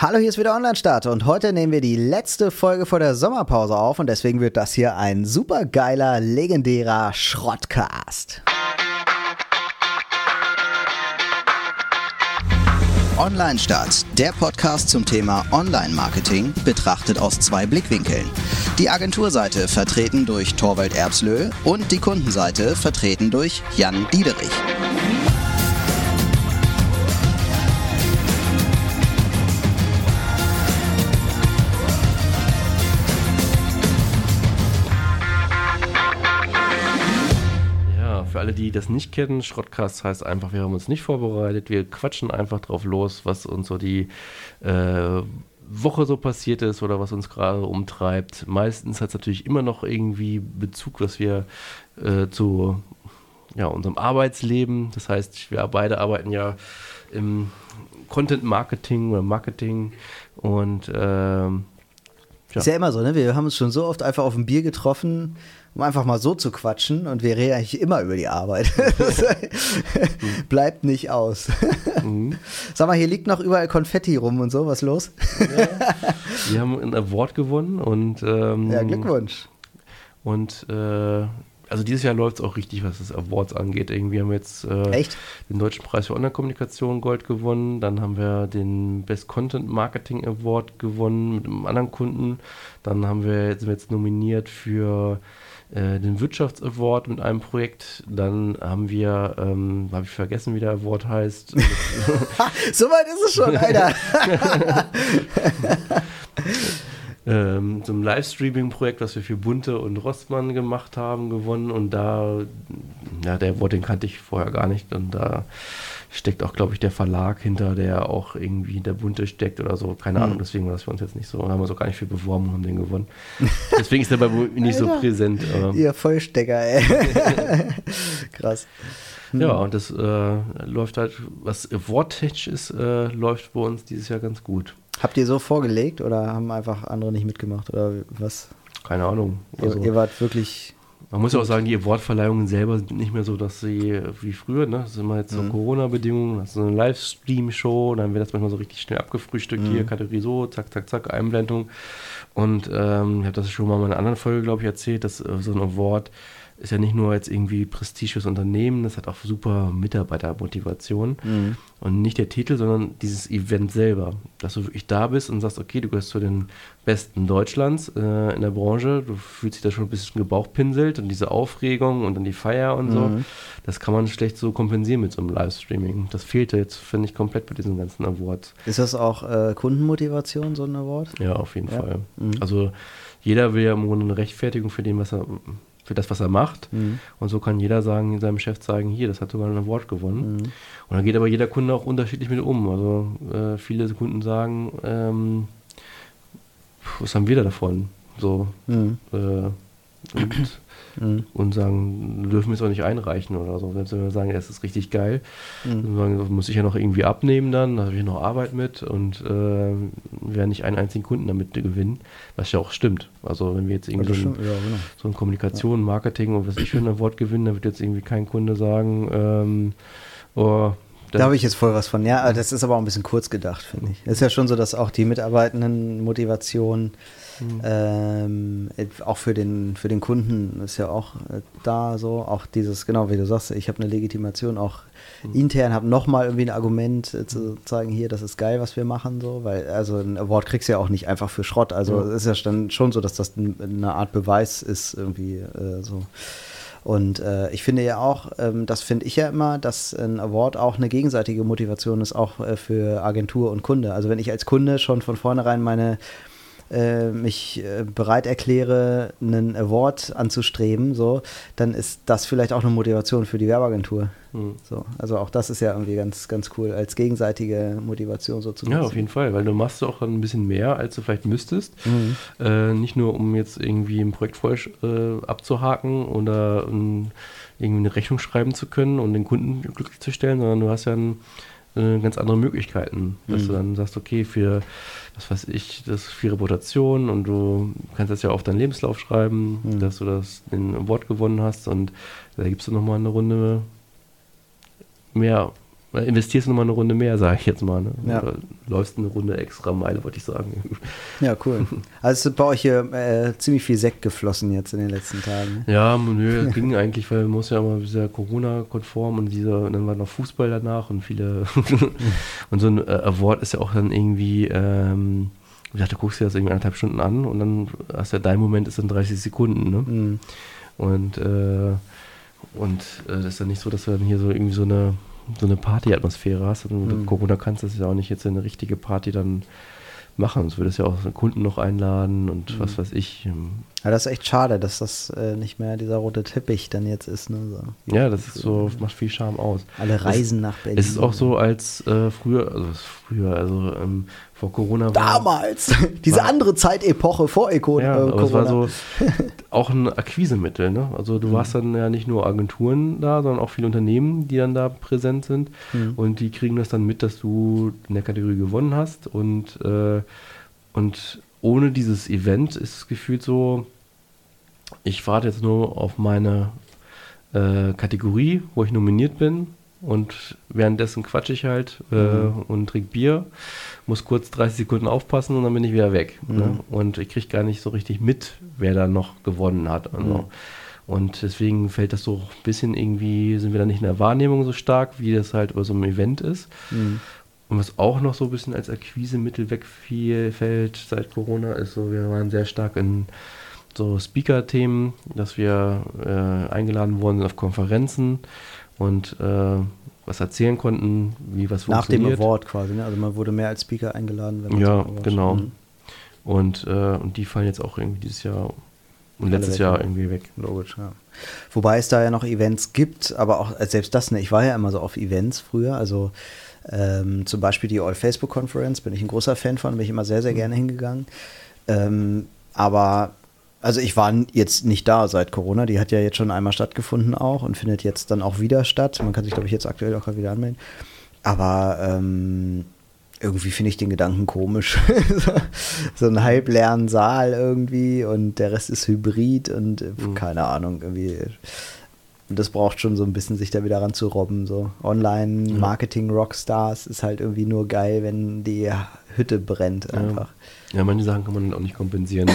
Hallo, hier ist wieder Online-Start und heute nehmen wir die letzte Folge vor der Sommerpause auf und deswegen wird das hier ein super geiler, legendärer Schrottcast. Online-Start, der Podcast zum Thema Online-Marketing, betrachtet aus zwei Blickwinkeln. Die Agenturseite vertreten durch Torwald Erbslö und die Kundenseite vertreten durch Jan Diederich. Für alle, die das nicht kennen, Schrottcast heißt einfach, wir haben uns nicht vorbereitet, wir quatschen einfach drauf los, was uns so die äh, Woche so passiert ist oder was uns gerade umtreibt. Meistens hat es natürlich immer noch irgendwie Bezug, was wir äh, zu ja, unserem Arbeitsleben, das heißt, wir beide arbeiten ja im Content Marketing oder Marketing und ähm, ja. Ist ja immer so, ne? Wir haben uns schon so oft einfach auf ein Bier getroffen, um einfach mal so zu quatschen und wir reden eigentlich immer über die Arbeit. bleibt nicht aus. Mhm. Sag mal, hier liegt noch überall Konfetti rum und so, was los? Ja. Wir haben ein Award gewonnen und ähm, Ja, Glückwunsch. Und äh, also dieses Jahr läuft es auch richtig, was das Awards angeht. Irgendwie haben wir jetzt äh, den Deutschen Preis für Online-Kommunikation Gold gewonnen. Dann haben wir den Best Content Marketing Award gewonnen mit einem anderen Kunden. Dann haben wir, sind wir jetzt nominiert für äh, den Wirtschafts-Award mit einem Projekt. Dann haben wir, ähm, habe ich vergessen, wie der Award heißt. so weit ist es schon, Alter. ähm, so ein Livestreaming-Projekt, was wir für Bunte und Rossmann gemacht haben, gewonnen. Und da, ja, der Award, den kannte ich vorher gar nicht. Und da steckt auch, glaube ich, der Verlag hinter, der auch irgendwie hinter Bunte steckt oder so. Keine mhm. Ahnung, deswegen war das für uns jetzt nicht so. Haben wir so gar nicht viel beworben und haben den gewonnen. Deswegen ist der bei mir nicht so präsent. Ihr Vollstecker, ey. Krass. Ja, und das äh, läuft halt, was worttechnisch ist, äh, läuft bei uns dieses Jahr ganz gut. Habt ihr so vorgelegt oder haben einfach andere nicht mitgemacht oder was? Keine Ahnung. Also, ihr, ihr wart wirklich man muss ja auch sagen, die Awardverleihungen selber sind nicht mehr so, dass sie wie früher, ne? Das sind immer jetzt so mhm. Corona-Bedingungen, das ist so eine Livestream-Show, dann wird das manchmal so richtig schnell abgefrühstückt, mhm. hier Kategorie so, zack, zack, zack, Einblendung. Und ähm, ich habe das schon mal in einer anderen Folge, glaube ich, erzählt, dass äh, so ein Award ist ja nicht nur jetzt irgendwie Prestige fürs Unternehmen, das hat auch super Mitarbeitermotivation. Mhm. Und nicht der Titel, sondern dieses Event selber. Dass du wirklich da bist und sagst, okay, du gehörst zu den Besten Deutschlands äh, in der Branche, du fühlst dich da schon ein bisschen gebauchpinselt und diese Aufregung und dann die Feier und so, mhm. das kann man schlecht so kompensieren mit so einem Livestreaming. Das fehlte jetzt, finde ich, komplett bei diesen ganzen Awards. Ist das auch äh, Kundenmotivation, so ein Award? Ja, auf jeden ja. Fall. Mhm. Also jeder will ja im Grunde eine Rechtfertigung für den, was er für das, was er macht. Mhm. Und so kann jeder sagen, seinem Chef zeigen, hier, das hat sogar ein Award gewonnen. Mhm. Und dann geht aber jeder Kunde auch unterschiedlich mit um. Also äh, viele Kunden sagen, ähm, was haben wir da davon? So. Mhm. Äh, und mhm. und sagen, dürfen wir es auch nicht einreichen oder so. Selbst wenn wir sagen, es ist richtig geil, mhm. dann sagen, muss ich ja noch irgendwie abnehmen dann, da habe ich noch Arbeit mit und äh, werden nicht einen einzigen Kunden damit gewinnen, was ja auch stimmt. Also wenn wir jetzt irgendwie so, ein, ja, genau. so ein Kommunikation, Marketing und was ich für ein Wort gewinnen, dann wird jetzt irgendwie kein Kunde sagen, ähm, oh, da habe ich jetzt voll was von. Ja, das ist aber auch ein bisschen kurz gedacht, finde ich. Es ist ja schon so, dass auch die Mitarbeitenden Motivation Mhm. Ähm, auch für den, für den Kunden ist ja auch äh, da so, auch dieses, genau wie du sagst, ich habe eine Legitimation auch mhm. intern, habe nochmal irgendwie ein Argument äh, zu zeigen, hier, das ist geil, was wir machen, so, weil, also ein Award kriegst du ja auch nicht einfach für Schrott, also es ja. ist ja dann schon so, dass das eine Art Beweis ist, irgendwie äh, so. Und äh, ich finde ja auch, ähm, das finde ich ja immer, dass ein Award auch eine gegenseitige Motivation ist, auch äh, für Agentur und Kunde. Also wenn ich als Kunde schon von vornherein meine äh, mich äh, bereit erkläre, einen Award anzustreben, so, dann ist das vielleicht auch eine Motivation für die Werbeagentur. Mhm. So, also auch das ist ja irgendwie ganz, ganz cool, als gegenseitige Motivation so zu Ja, auf jeden Fall, weil du machst auch ein bisschen mehr, als du vielleicht müsstest. Mhm. Äh, nicht nur, um jetzt irgendwie ein Projekt voll äh, abzuhaken oder um, irgendwie eine Rechnung schreiben zu können und den Kunden glücklich zu stellen, sondern du hast ja ein äh, ganz andere Möglichkeiten. Dass mhm. du dann sagst, okay, für, was weiß ich, das für Reputation und du kannst das ja auf deinen Lebenslauf schreiben, mhm. dass du das in Wort gewonnen hast und da gibst du nochmal eine Runde mehr investierst du nochmal eine Runde mehr, sage ich jetzt mal. Ne? Ja. Oder läufst eine Runde extra Meile, wollte ich sagen. Ja, cool. Also ist bei euch hier äh, ziemlich viel Sekt geflossen jetzt in den letzten Tagen. Ne? Ja, nö, ging eigentlich, weil man muss ja immer sehr Corona-konform und dieser, und dann war noch Fußball danach und viele und so ein äh, Award ist ja auch dann irgendwie ähm, ich dachte, du guckst dir das irgendwie anderthalb Stunden an und dann hast ja dein Moment ist dann 30 Sekunden, ne? Mhm. Und, äh, und äh, das ist ja nicht so, dass du dann hier so irgendwie so eine, so eine Party-Atmosphäre hast. Und mhm. Corona kannst du das ja auch nicht jetzt eine richtige Party dann machen. Sonst würdest du ja auch Kunden noch einladen und mhm. was weiß ich. Ähm, ja, das ist echt schade, dass das äh, nicht mehr dieser rote Teppich dann jetzt ist. Ne? So. Ja, das ist so, macht viel Charme aus. Alle reisen es, nach Berlin. Es ist auch so, als äh, früher, also früher, also ähm, vor Corona war. Damals! Diese war, andere Zeitepoche vor Econ, ja, äh, Corona. es war so auch ein Akquisemittel. Ne? Also du mhm. warst dann ja nicht nur Agenturen da, sondern auch viele Unternehmen, die dann da präsent sind. Mhm. Und die kriegen das dann mit, dass du in der Kategorie gewonnen hast. Und, äh, und ohne dieses Event ist es gefühlt so, ich warte jetzt nur auf meine äh, Kategorie, wo ich nominiert bin und währenddessen quatsche ich halt äh, mhm. und trinke Bier, muss kurz 30 Sekunden aufpassen und dann bin ich wieder weg. Ne? Mhm. Ne? Und ich kriege gar nicht so richtig mit, wer da noch gewonnen hat. Also. Mhm. Und deswegen fällt das so ein bisschen irgendwie, sind wir da nicht in der Wahrnehmung so stark, wie das halt bei so einem Event ist. Mhm. Und was auch noch so ein bisschen als Akquisemittel wegfällt seit Corona, ist so, wir waren sehr stark in so Speaker-Themen, dass wir äh, eingeladen wurden auf Konferenzen und äh, was erzählen konnten, wie was Nach funktioniert. Nach dem Award quasi, ne? Also man wurde mehr als Speaker eingeladen. Wenn man ja, genau. Mhm. Und, äh, und die fallen jetzt auch irgendwie dieses Jahr und letztes weg, Jahr irgendwie weg. Logisch, ja. Wobei es da ja noch Events gibt, aber auch äh, selbst das, ne, ich war ja immer so auf Events früher, also ähm, zum Beispiel die All Facebook Conference, bin ich ein großer Fan von, bin ich immer sehr, sehr mhm. gerne hingegangen. Ähm, aber also ich war jetzt nicht da seit Corona, die hat ja jetzt schon einmal stattgefunden auch und findet jetzt dann auch wieder statt. Man kann sich, glaube ich, jetzt aktuell auch gerade wieder anmelden. Aber ähm, irgendwie finde ich den Gedanken komisch. so ein halbleeren Saal irgendwie und der Rest ist hybrid und äh, mhm. keine Ahnung, irgendwie. Und das braucht schon so ein bisschen, sich da wieder ranzurobben. So Online-Marketing-Rockstars ist halt irgendwie nur geil, wenn die Hütte brennt einfach. Ja, ja manche Sachen kann man auch nicht kompensieren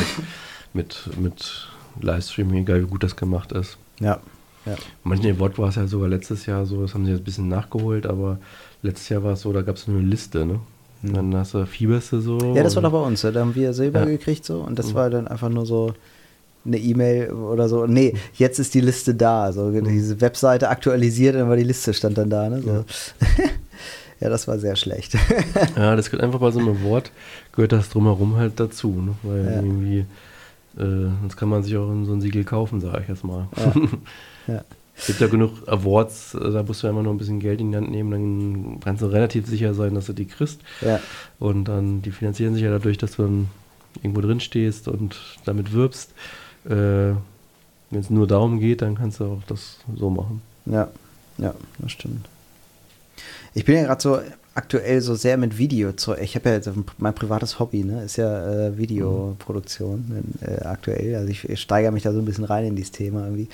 mit, mit Livestreaming, egal wie gut das gemacht ist. Ja. ja. Manchen Wort war es ja sogar letztes Jahr so, das haben sie jetzt ein bisschen nachgeholt, aber letztes Jahr war es so, da gab es nur eine Liste, ne? Mhm. Dann hast du fieberst du so. Ja, das war doch bei uns, da haben wir Silber ja. gekriegt so und das mhm. war dann einfach nur so eine E-Mail oder so. Nee, jetzt ist die Liste da. So, mhm. diese Webseite aktualisiert, dann war die Liste stand dann da. Ne? So. Ja. ja. das war sehr schlecht. ja, das gehört einfach bei so einem Wort, gehört das drumherum halt dazu. Ne? Weil ja. irgendwie äh, sonst kann man sich auch so ein Siegel kaufen, sage ich jetzt mal. Ja. ja. Es gibt ja genug Awards, äh, da musst du ja immer nur ein bisschen Geld in die Hand nehmen, dann kannst du relativ sicher sein, dass du die kriegst. Ja. Und dann, die finanzieren sich ja dadurch, dass du dann irgendwo drin stehst und damit wirbst. Äh, Wenn es nur darum geht, dann kannst du auch das so machen. Ja, ja, das stimmt. Ich bin ja gerade so aktuell so sehr mit Video zu. Ich habe ja jetzt mein privates Hobby, ne, ist ja äh, Videoproduktion äh, aktuell. Also ich, ich steigere mich da so ein bisschen rein in dieses Thema irgendwie.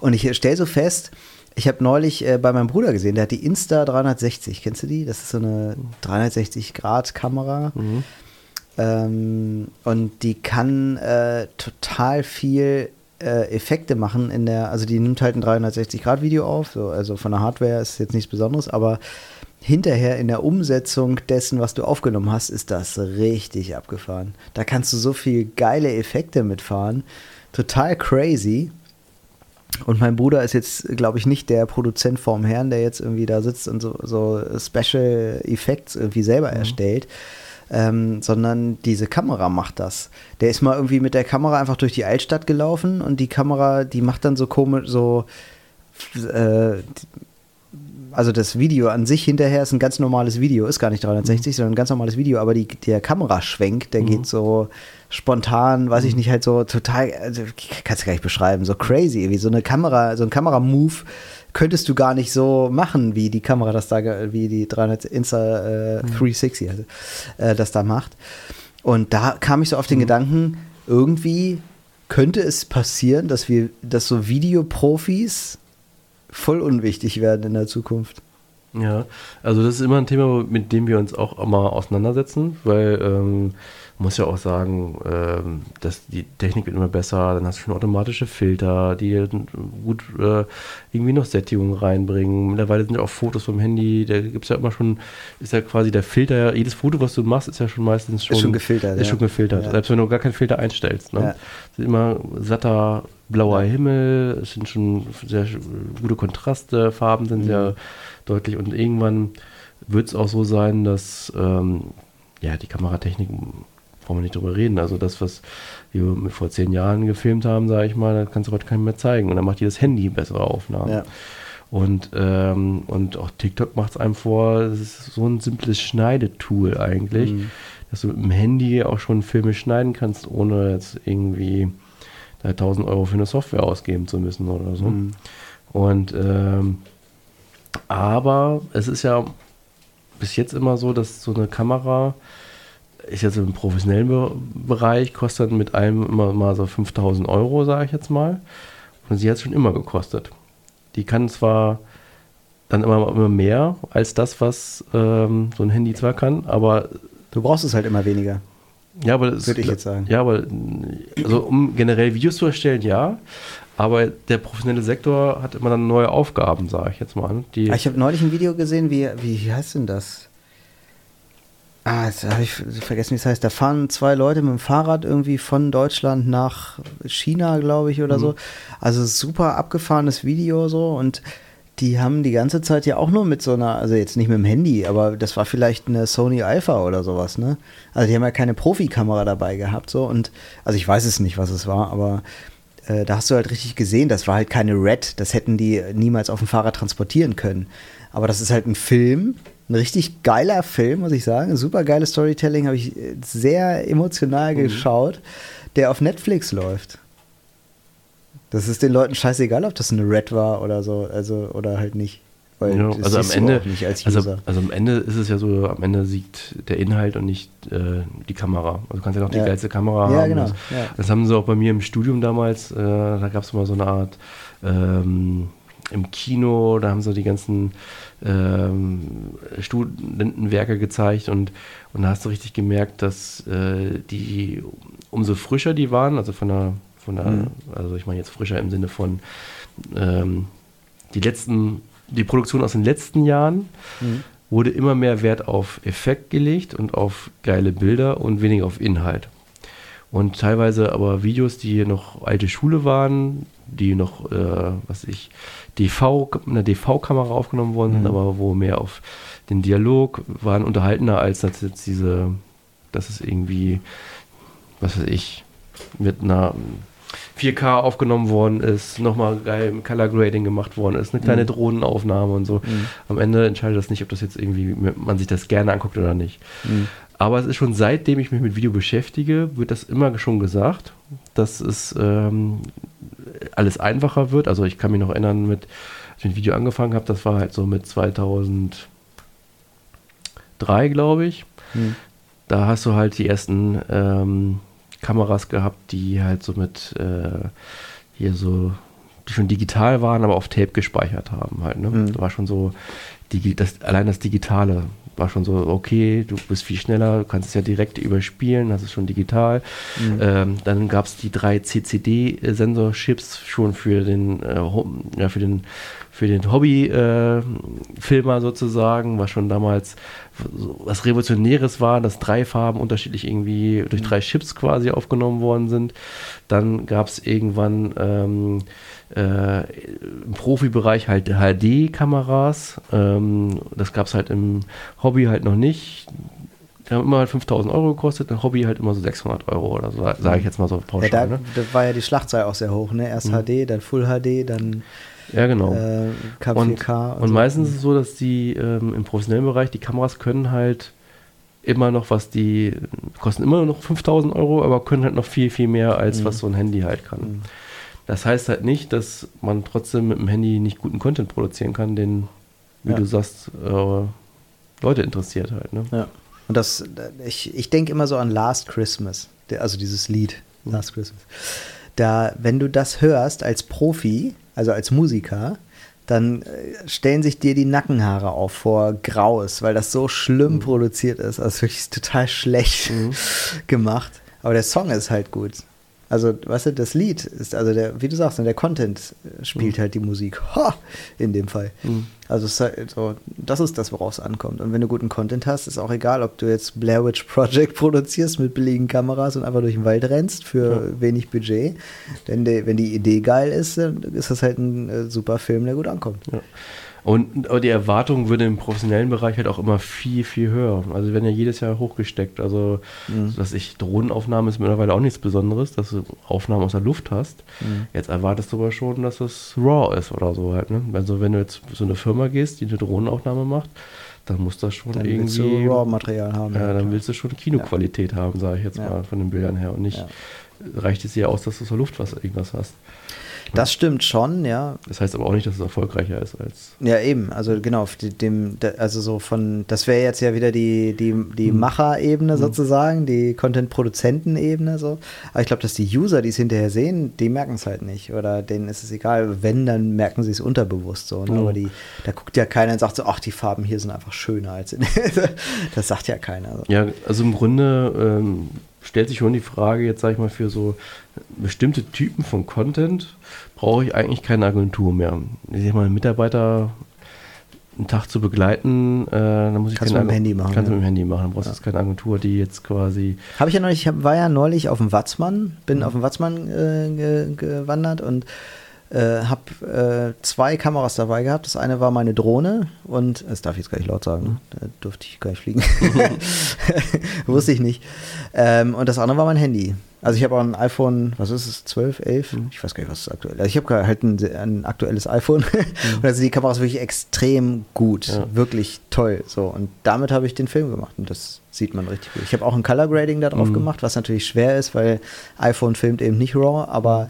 Und ich stelle so fest, ich habe neulich äh, bei meinem Bruder gesehen, der hat die Insta 360. Kennst du die? Das ist so eine 360-Grad-Kamera. Mhm. Ähm, und die kann äh, total viel äh, Effekte machen in der, also die nimmt halt ein 360-Grad-Video auf, so, also von der Hardware ist jetzt nichts Besonderes, aber hinterher in der Umsetzung dessen, was du aufgenommen hast, ist das richtig abgefahren. Da kannst du so viel geile Effekte mitfahren. Total crazy. Und mein Bruder ist jetzt, glaube ich, nicht der Produzent vorm Herrn, der jetzt irgendwie da sitzt und so, so Special Effects irgendwie selber mhm. erstellt. Ähm, sondern diese Kamera macht das. Der ist mal irgendwie mit der Kamera einfach durch die Altstadt gelaufen und die Kamera, die macht dann so komisch, so äh, also das Video an sich hinterher ist ein ganz normales Video, ist gar nicht 360, mhm. sondern ein ganz normales Video, aber die, der Kameraschwenk, der mhm. geht so spontan, weiß ich mhm. nicht, halt so total, also, kannst du gar nicht beschreiben, so crazy, wie so eine Kamera, so ein Kameramove könntest du gar nicht so machen, wie die Kamera das da, wie die 300 Insta äh, 360 also, äh, das da macht. Und da kam ich so auf den mhm. Gedanken, irgendwie könnte es passieren, dass wir, dass so Videoprofis voll unwichtig werden in der Zukunft. Ja, also das ist immer ein Thema, mit dem wir uns auch immer auseinandersetzen, weil ähm, muss ja auch sagen, ähm, dass die Technik wird immer besser, dann hast du schon automatische Filter, die gut äh, irgendwie noch Sättigung reinbringen. Mittlerweile sind ja auch Fotos vom Handy, da gibt es ja immer schon, ist ja quasi der Filter, jedes Foto, was du machst, ist ja schon meistens schon, ist schon gefiltert. Ist ja. schon gefiltert, ja. selbst wenn du gar keinen Filter einstellst. Ne? Ja. Sind immer satter blauer Himmel, es sind schon sehr gute Kontraste, Farben sind mhm. sehr deutlich und irgendwann wird es auch so sein, dass ähm, ja, die Kameratechnik brauchen wir nicht drüber reden. Also das, was wir vor zehn Jahren gefilmt haben, sage ich mal, das kannst du heute keinem mehr zeigen. Und dann macht jedes Handy bessere Aufnahmen. Ja. Und, ähm, und auch TikTok macht es einem vor, das ist so ein simples Schneidetool eigentlich, mhm. dass du mit dem Handy auch schon Filme schneiden kannst, ohne jetzt irgendwie 1000 Euro für eine Software ausgeben zu müssen oder so. Mhm. Und ähm, aber es ist ja bis jetzt immer so, dass so eine Kamera ist jetzt im professionellen Bereich, kostet mit allem immer mal so 5000 Euro, sage ich jetzt mal. Und sie hat es schon immer gekostet. Die kann zwar dann immer, immer mehr als das, was ähm, so ein Handy zwar kann, aber. Du brauchst es halt immer weniger. Ja, aber das würde ich jetzt sagen. Ja, aber also um generell Videos zu erstellen, ja. Aber der professionelle Sektor hat immer dann neue Aufgaben, sage ich jetzt mal. Die ah, ich habe neulich ein Video gesehen, wie, wie heißt denn das? Ah, jetzt habe ich vergessen, wie es heißt. Da fahren zwei Leute mit dem Fahrrad irgendwie von Deutschland nach China, glaube ich, oder mhm. so. Also super abgefahrenes Video so und die haben die ganze Zeit ja auch nur mit so einer, also jetzt nicht mit dem Handy, aber das war vielleicht eine Sony Alpha oder sowas, ne? Also die haben ja keine Profikamera dabei gehabt, so und, also ich weiß es nicht, was es war, aber äh, da hast du halt richtig gesehen, das war halt keine Red, das hätten die niemals auf dem Fahrrad transportieren können. Aber das ist halt ein Film, ein richtig geiler Film, muss ich sagen. Super geiles Storytelling, habe ich äh, sehr emotional mhm. geschaut, der auf Netflix läuft. Das ist den Leuten scheißegal, ob das eine Red war oder so, also oder halt nicht. Weil ja, also am Ende, also, also, am Ende ist es ja so, am Ende siegt der Inhalt und nicht äh, die Kamera. Also du kannst ja noch die ja. geilste Kamera ja, haben. Genau. Das, ja. das haben sie auch bei mir im Studium damals, äh, da gab es mal so eine Art ähm, im Kino, da haben sie die ganzen ähm, Studentenwerke gezeigt und, und da hast du richtig gemerkt, dass äh, die umso frischer die waren, also von der, von der mhm. also ich meine jetzt frischer im Sinne von ähm, die letzten, die Produktion aus den letzten Jahren mhm. wurde immer mehr Wert auf Effekt gelegt und auf geile Bilder und weniger auf Inhalt. Und teilweise aber Videos, die noch alte Schule waren, die noch, äh, was ich, DV, eine DV-Kamera aufgenommen worden sind, mhm. aber wo mehr auf den Dialog waren unterhaltener als jetzt diese, dass es irgendwie, was weiß ich, mit einer 4K aufgenommen worden ist, nochmal geil im Color Grading gemacht worden ist, eine kleine mhm. Drohnenaufnahme und so. Mhm. Am Ende entscheidet das nicht, ob das jetzt irgendwie man sich das gerne anguckt oder nicht. Mhm. Aber es ist schon seitdem ich mich mit Video beschäftige, wird das immer schon gesagt, dass es ähm, alles einfacher wird. Also ich kann mich noch erinnern, mit, als ich mit Video angefangen habe, das war halt so mit 2003, glaube ich. Hm. Da hast du halt die ersten ähm, Kameras gehabt, die halt so mit äh, hier so, die schon digital waren, aber auf Tape gespeichert haben halt. Ne? Mhm. Da war schon so, die, das, allein das Digitale war schon so, okay, du bist viel schneller, du kannst es ja direkt überspielen, das ist schon digital. Mhm. Ähm, dann gab es die drei CCD-Sensorchips schon für den, äh, ja, für den, für den Hobby-Filmer äh, sozusagen, was schon damals was Revolutionäres war, dass drei Farben unterschiedlich irgendwie durch mhm. drei Chips quasi aufgenommen worden sind. Dann gab es irgendwann ähm, äh, im Profibereich halt HD-Kameras. Ähm, das gab es halt im Hobby halt noch nicht. Die haben immer halt 5000 Euro gekostet, im Hobby halt immer so 600 Euro oder so, sage ich jetzt mal so pauschal. Ja, da, ne? da war ja die Schlachtzahl auch sehr hoch, ne? Erst mhm. HD, dann Full HD, dann ja, genau. Äh, K4K. Und, und, und meistens ist es so, dass die ähm, im professionellen Bereich, die Kameras können halt immer noch was, die kosten immer noch 5000 Euro, aber können halt noch viel, viel mehr, als mhm. was so ein Handy halt kann. Mhm. Das heißt halt nicht, dass man trotzdem mit dem Handy nicht guten Content produzieren kann, den, wie ja. du sagst, äh, Leute interessiert halt. Ne? Ja. Und das, ich, ich denke immer so an Last Christmas, also dieses Lied, Last Christmas. Da, wenn du das hörst als Profi, also als Musiker, dann äh, stellen sich dir die Nackenhaare auf vor Graues, weil das so schlimm mhm. produziert ist. Also wirklich total schlecht mhm. gemacht. Aber der Song ist halt gut. Also, weißt du, das Lied ist, also der, wie du sagst, der Content spielt mhm. halt die Musik. Ha! In dem Fall. Mhm. Also, halt so, das ist das, woraus es ankommt. Und wenn du guten Content hast, ist auch egal, ob du jetzt Blair Witch Project produzierst mit billigen Kameras und einfach durch den Wald rennst für ja. wenig Budget. Denn de, wenn die Idee geil ist, dann ist das halt ein äh, super Film, der gut ankommt. Ja. Und aber die Erwartung würde im professionellen Bereich halt auch immer viel, viel höher. Also werden ja jedes Jahr hochgesteckt. Also, mhm. dass ich Drohnenaufnahmen ist mittlerweile auch nichts Besonderes, dass du Aufnahmen aus der Luft hast. Mhm. Jetzt erwartest du aber schon, dass das RAW ist oder so halt. Ne? Also wenn du jetzt so eine Firma gehst, die eine Drohnenaufnahme macht, dann muss das schon dann irgendwie. Willst du RAW-Material haben. Ja, dann willst du schon Kinoqualität ja. haben, sage ich jetzt ja. mal von den Bildern her. Und nicht reicht es dir aus, dass du aus der Luft was irgendwas hast. Das stimmt schon, ja. Das heißt aber auch nicht, dass es erfolgreicher ist als. Ja, eben. Also genau, dem, also so von, das wäre jetzt ja wieder die, die, die mhm. Macherebene mhm. sozusagen, die Content-Produzenten-Ebene so. Aber ich glaube, dass die User, die es hinterher sehen, die merken es halt nicht. Oder denen ist es egal. Wenn, dann merken sie es unterbewusst so. Ne? Mhm. Aber die, da guckt ja keiner und sagt so, ach, die Farben hier sind einfach schöner als in Das sagt ja keiner. So. Ja, also im Grunde ähm, stellt sich schon die Frage, jetzt sage ich mal, für so bestimmte Typen von Content brauche ich eigentlich keine Agentur mehr. Ich sag mal, einen Mitarbeiter einen Tag zu begleiten, äh, dann muss ich kannst keine mit dem Handy machen. Kannst ja. mit dem Handy machen. Dann brauchst du ja. jetzt keine Agentur, die jetzt quasi. Habe ich ja neulich, ich war ja neulich auf dem Watzmann, bin mhm. auf dem Watzmann äh, gewandert und äh, habe äh, zwei Kameras dabei gehabt. Das eine war meine Drohne und das darf ich jetzt gar nicht laut sagen, mhm. da durfte ich gar nicht fliegen. Wusste ich nicht. Ähm, und das andere war mein Handy. Also ich habe auch ein iPhone, was ist es, 12, 11? Mhm. Ich weiß gar nicht, was ist aktuell. Also ich habe halt ein, ein, aktuelles iPhone mhm. und da sind die Kameras wirklich extrem gut, ja. wirklich toll. So und damit habe ich den Film gemacht und das sieht man richtig gut. Ich habe auch ein Color Grading da drauf mhm. gemacht, was natürlich schwer ist, weil iPhone filmt eben nicht RAW, aber äh,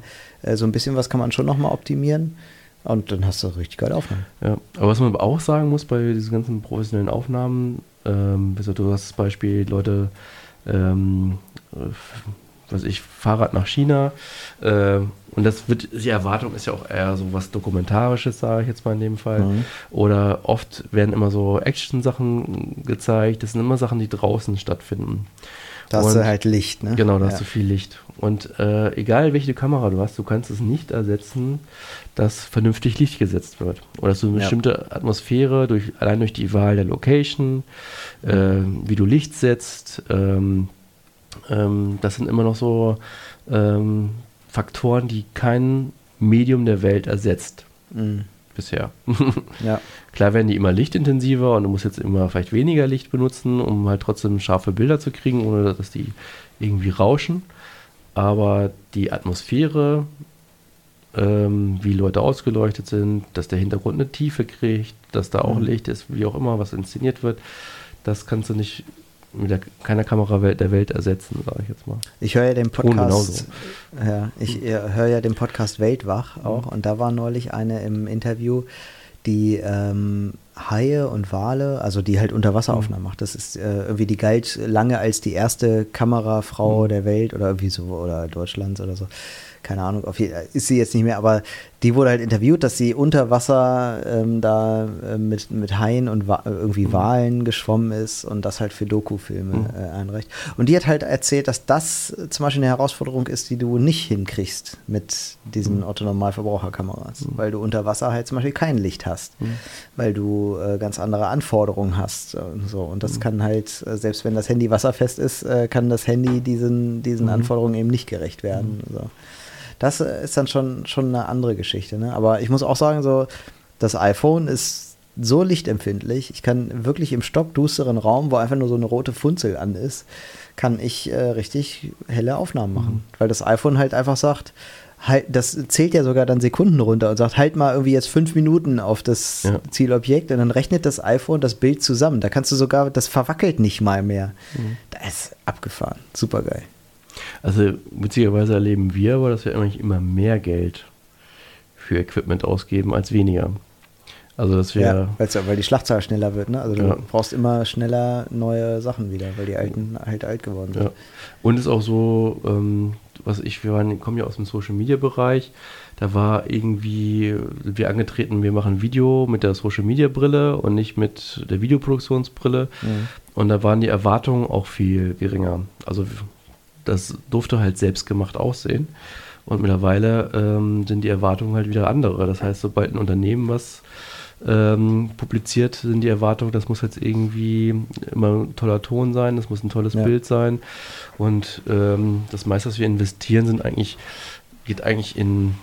so ein bisschen was kann man schon nochmal optimieren. Und dann hast du richtig geile Aufnahmen. Ja, aber was man auch sagen muss bei diesen ganzen professionellen Aufnahmen, ähm, du hast das Beispiel, Leute, ähm, was ich, Fahrrad nach China. Äh, und das wird, die Erwartung ist ja auch eher so was Dokumentarisches, sage ich jetzt mal in dem Fall. Mhm. Oder oft werden immer so Action-Sachen gezeigt. Das sind immer Sachen, die draußen stattfinden. Da hast du halt Licht, ne? Genau, da ja. hast du viel Licht. Und äh, egal welche Kamera du hast, du kannst es nicht ersetzen, dass vernünftig Licht gesetzt wird. Oder dass du eine ja. bestimmte Atmosphäre durch, allein durch die Wahl der Location, äh, wie du Licht setzt, ähm, ähm, das sind immer noch so ähm, Faktoren, die kein Medium der Welt ersetzt. Mhm bisher. ja. Klar werden die immer lichtintensiver und du musst jetzt immer vielleicht weniger Licht benutzen, um halt trotzdem scharfe Bilder zu kriegen, ohne dass die irgendwie rauschen. Aber die Atmosphäre, ähm, wie Leute ausgeleuchtet sind, dass der Hintergrund eine Tiefe kriegt, dass da auch mhm. Licht ist, wie auch immer, was inszeniert wird, das kannst du nicht mit der, keiner Kamera der Welt ersetzen, sage ich jetzt mal. Ich höre ja den Podcast. Ja, ich höre ja den Podcast Weltwach auch mhm. und da war neulich eine im Interview, die ähm, Haie und Wale, also die halt Unterwasseraufnahmen mhm. macht. Das ist äh, irgendwie, die galt lange als die erste Kamerafrau mhm. der Welt oder irgendwie so, oder Deutschlands oder so keine Ahnung, auf, ist sie jetzt nicht mehr, aber die wurde halt interviewt, dass sie unter Wasser ähm, da äh, mit, mit Haien und Wa irgendwie mhm. Walen geschwommen ist und das halt für Dokufilme mhm. äh, einreicht. Und die hat halt erzählt, dass das zum Beispiel eine Herausforderung ist, die du nicht hinkriegst mit diesen mhm. Otto-Normalverbraucherkameras, mhm. weil du unter Wasser halt zum Beispiel kein Licht hast, mhm. weil du äh, ganz andere Anforderungen hast und so. Und das mhm. kann halt, äh, selbst wenn das Handy wasserfest ist, äh, kann das Handy diesen, diesen Anforderungen eben nicht gerecht werden. So das ist dann schon, schon eine andere Geschichte. Ne? Aber ich muss auch sagen, so, das iPhone ist so lichtempfindlich. Ich kann wirklich im stockdusteren Raum, wo einfach nur so eine rote Funzel an ist, kann ich äh, richtig helle Aufnahmen machen. Mhm. Weil das iPhone halt einfach sagt, halt, das zählt ja sogar dann Sekunden runter und sagt, halt mal irgendwie jetzt fünf Minuten auf das ja. Zielobjekt und dann rechnet das iPhone das Bild zusammen. Da kannst du sogar, das verwackelt nicht mal mehr. Mhm. Da ist abgefahren. Super geil. Also witzigerweise erleben wir aber, dass wir eigentlich immer mehr Geld für Equipment ausgeben als weniger. Also dass wir. Ja, weil die Schlachtzahl schneller wird, ne? Also du ja. brauchst immer schneller neue Sachen wieder, weil die alten halt alt geworden sind. Ja. Und es ist auch so, ähm, was ich, wir waren, kommen ja aus dem Social Media Bereich. Da war irgendwie, wir angetreten, wir machen Video mit der Social Media Brille und nicht mit der Videoproduktionsbrille. Mhm. Und da waren die Erwartungen auch viel geringer. Also das durfte halt selbstgemacht aussehen. Und mittlerweile ähm, sind die Erwartungen halt wieder andere. Das heißt, sobald ein Unternehmen was ähm, publiziert, sind die Erwartungen, das muss jetzt irgendwie immer ein toller Ton sein, das muss ein tolles ja. Bild sein. Und ähm, das meiste, was wir investieren, sind eigentlich, geht eigentlich in,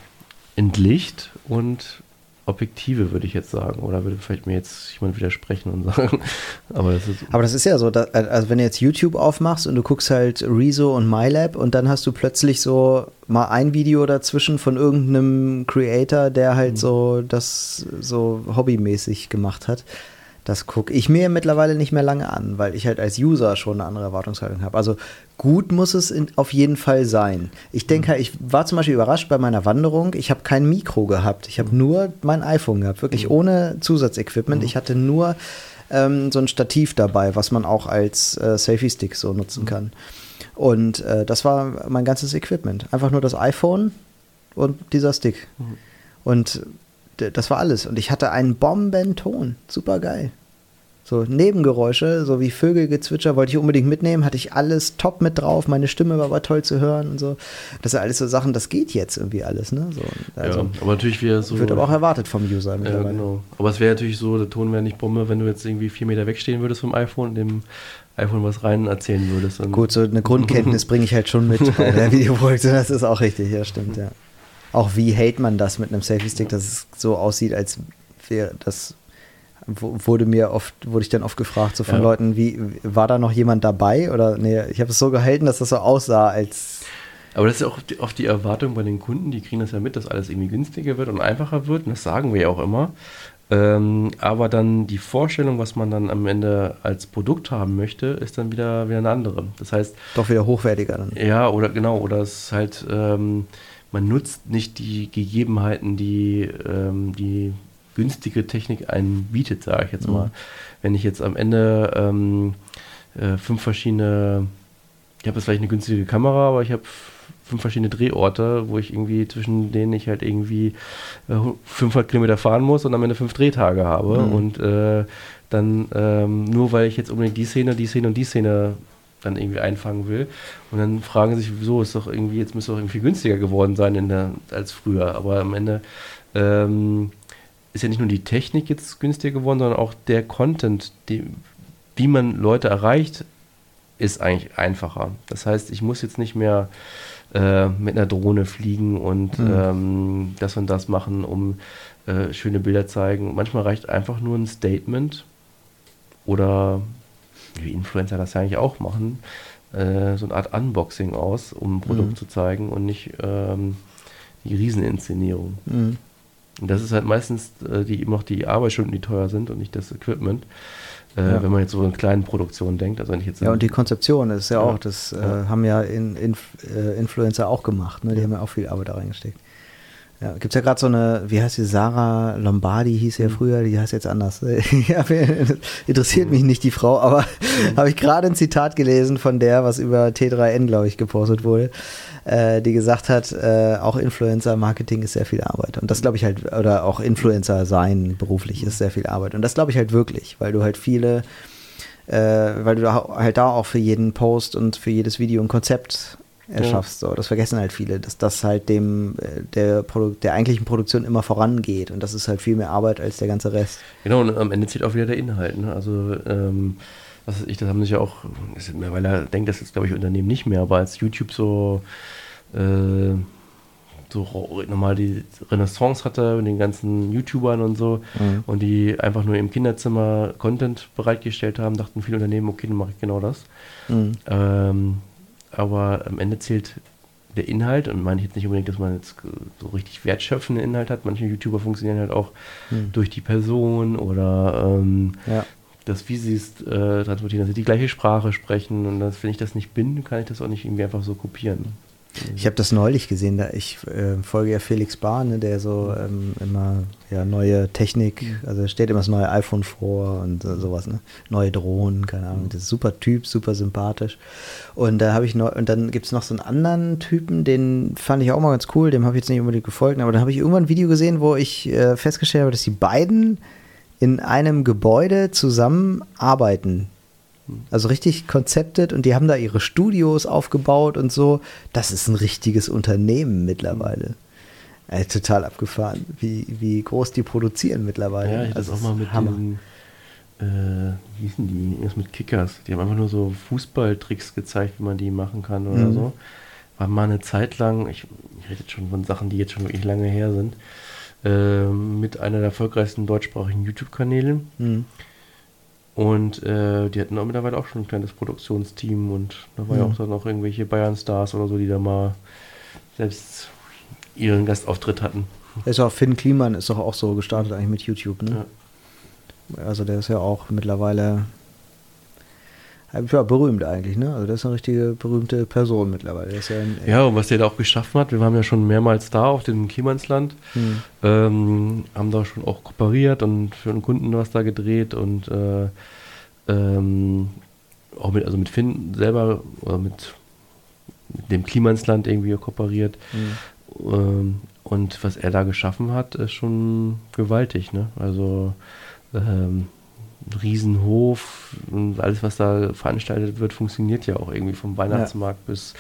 in Licht und Objektive, würde ich jetzt sagen. Oder würde vielleicht mir jetzt jemand widersprechen und sagen. Aber das ist, Aber das ist ja so, dass, also wenn du jetzt YouTube aufmachst und du guckst halt Rezo und MyLab und dann hast du plötzlich so mal ein Video dazwischen von irgendeinem Creator, der halt mhm. so das so hobbymäßig gemacht hat. Das gucke ich mir mittlerweile nicht mehr lange an, weil ich halt als User schon eine andere Erwartungshaltung habe. Also gut muss es in, auf jeden Fall sein. Ich denke, mhm. ich war zum Beispiel überrascht bei meiner Wanderung. Ich habe kein Mikro gehabt. Ich habe mhm. nur mein iPhone gehabt, wirklich mhm. ohne Zusatzequipment. Ich hatte nur ähm, so ein Stativ dabei, was man auch als äh, Selfie-Stick so nutzen kann. Und äh, das war mein ganzes Equipment. Einfach nur das iPhone und dieser Stick. Und das war alles. Und ich hatte einen Bombenton. Super geil. So Nebengeräusche, so wie Vögelgezwitscher, wollte ich unbedingt mitnehmen, hatte ich alles top mit drauf, meine Stimme war aber toll zu hören und so. Das sind alles so Sachen, das geht jetzt irgendwie alles, ne? So, also, ja, aber natürlich wäre so. Wird aber auch erwartet vom User Ja, genau. Aber es wäre natürlich so, der Ton wäre nicht Bombe, wenn du jetzt irgendwie vier Meter wegstehen würdest vom iPhone und dem iPhone was rein erzählen würdest. Gut, so eine Grundkenntnis bringe ich halt schon mit bei der Videoproduktion, das ist auch richtig, ja, stimmt, ja. Auch wie hält man das mit einem Selfie-Stick, dass es so aussieht, als wäre das wurde mir oft, wurde ich dann oft gefragt, so von ja. Leuten, wie, war da noch jemand dabei? Oder nee, ich habe es so gehalten, dass das so aussah, als. Aber das ist auch die, oft die Erwartung bei den Kunden, die kriegen das ja mit, dass alles irgendwie günstiger wird und einfacher wird. Und das sagen wir ja auch immer. Ähm, aber dann die Vorstellung, was man dann am Ende als Produkt haben möchte, ist dann wieder, wieder eine andere. Das heißt. Doch wieder hochwertiger dann. Ja, oder genau, oder es ist halt. Ähm, man nutzt nicht die Gegebenheiten, die, ähm, die günstige Technik einen bietet, sage ich jetzt mal. Mhm. Wenn ich jetzt am Ende ähm, äh, fünf verschiedene, ich habe jetzt vielleicht eine günstige Kamera, aber ich habe fünf verschiedene Drehorte, wo ich irgendwie zwischen denen ich halt irgendwie äh, 500 Kilometer fahren muss und am Ende fünf Drehtage habe mhm. und äh, dann ähm, nur weil ich jetzt unbedingt die Szene, die Szene und die Szene dann irgendwie einfangen will. Und dann fragen sich, wieso ist doch irgendwie, jetzt müsste doch irgendwie günstiger geworden sein in der, als früher. Aber am Ende ähm, ist ja nicht nur die Technik jetzt günstiger geworden, sondern auch der Content, die, wie man Leute erreicht, ist eigentlich einfacher. Das heißt, ich muss jetzt nicht mehr äh, mit einer Drohne fliegen und mhm. ähm, das und das machen, um äh, schöne Bilder zeigen. Manchmal reicht einfach nur ein Statement oder wie Influencer das ja eigentlich auch machen, äh, so eine Art Unboxing aus, um ein Produkt mhm. zu zeigen und nicht ähm, die Rieseninszenierung. Mhm. Und das ist halt meistens äh, die, immer noch die Arbeitsstunden, die teuer sind und nicht das Equipment. Äh, ja. Wenn man jetzt so in kleinen Produktionen denkt. Also nicht jetzt ja, und die Konzeption ist ja, ja. auch, das äh, haben ja in, in, äh, Influencer auch gemacht. Ne? Die haben ja auch viel Arbeit da reingesteckt. Ja, gibt es ja gerade so eine, wie heißt die, Sarah Lombardi hieß ja mhm. früher, die heißt jetzt anders. ja, interessiert mich nicht die Frau, aber mhm. habe ich gerade ein Zitat gelesen von der, was über T3N, glaube ich, gepostet wurde, äh, die gesagt hat, äh, auch Influencer-Marketing ist sehr viel Arbeit. Und das glaube ich halt, oder auch Influencer sein beruflich ist sehr viel Arbeit. Und das glaube ich halt wirklich, weil du halt viele, äh, weil du halt da auch für jeden Post und für jedes Video ein Konzept erschaffst. So. Das vergessen halt viele, dass das halt dem äh, der, Produ der eigentlichen Produktion immer vorangeht und das ist halt viel mehr Arbeit als der ganze Rest. Genau, und am Ende zählt auch wieder der Inhalt. Ne? Also ähm, was ich, das haben sich ja auch, weil er denkt, das ist glaube ich Unternehmen nicht mehr, aber als YouTube so äh, so nochmal die Renaissance hatte mit den ganzen YouTubern und so mhm. und die einfach nur im Kinderzimmer Content bereitgestellt haben, dachten viele Unternehmen, okay, dann mache ich genau das. Mhm. Ähm, aber am Ende zählt der Inhalt und meine ich jetzt nicht unbedingt, dass man jetzt so richtig wertschöpfenden Inhalt hat. Manche YouTuber funktionieren halt auch hm. durch die Person oder ähm, ja. das, wie sie es äh, transportieren, dass sie die gleiche Sprache sprechen und das, wenn ich das nicht bin, kann ich das auch nicht irgendwie einfach so kopieren. Ich habe das neulich gesehen, da ich äh, folge ja Felix Bahn, ne, der so ähm, immer ja, neue Technik, also steht immer das neue iPhone vor und äh, sowas, ne? Neue Drohnen, keine Ahnung. Das ist super Typ, super sympathisch. Und da habe ich noch, und dann gibt es noch so einen anderen Typen, den fand ich auch mal ganz cool, dem habe ich jetzt nicht unbedingt gefolgt, aber dann habe ich irgendwann ein Video gesehen, wo ich äh, festgestellt habe, dass die beiden in einem Gebäude zusammen arbeiten also richtig konzeptet und die haben da ihre Studios aufgebaut und so. Das ist ein richtiges Unternehmen mittlerweile. Ey, total abgefahren, wie, wie groß die produzieren mittlerweile. Ja, ich also das auch mal mit Hammer. diesen, äh, wie hießen die? Irgendwas mit Kickers. Die haben einfach nur so Fußballtricks gezeigt, wie man die machen kann oder mhm. so. War mal eine Zeit lang, ich, ich rede jetzt schon von Sachen, die jetzt schon wirklich lange her sind, äh, mit einer der erfolgreichsten deutschsprachigen YouTube-Kanäle. Mhm. Und äh, die hatten auch mittlerweile auch schon ein kleines Produktionsteam und da war ja, auch dann noch irgendwelche Bayern-Stars oder so, die da mal selbst ihren Gastauftritt hatten. Ist auch Finn Kliman ist doch auch so gestartet eigentlich mit YouTube, ne? Ja. Also der ist ja auch mittlerweile ja, berühmt eigentlich, ne? Also das ist eine richtige berühmte Person mittlerweile. Ja, ja, und was der da auch geschaffen hat, wir waren ja schon mehrmals da auf dem Klimansland, hm. ähm, haben da schon auch kooperiert und für einen Kunden was da gedreht und äh, ähm, auch mit, also mit Finn selber oder mit, mit dem Klimansland irgendwie kooperiert. Hm. Ähm, und was er da geschaffen hat, ist schon gewaltig, ne? Also ähm, Riesenhof und alles, was da veranstaltet wird, funktioniert ja auch irgendwie vom Weihnachtsmarkt ja. bis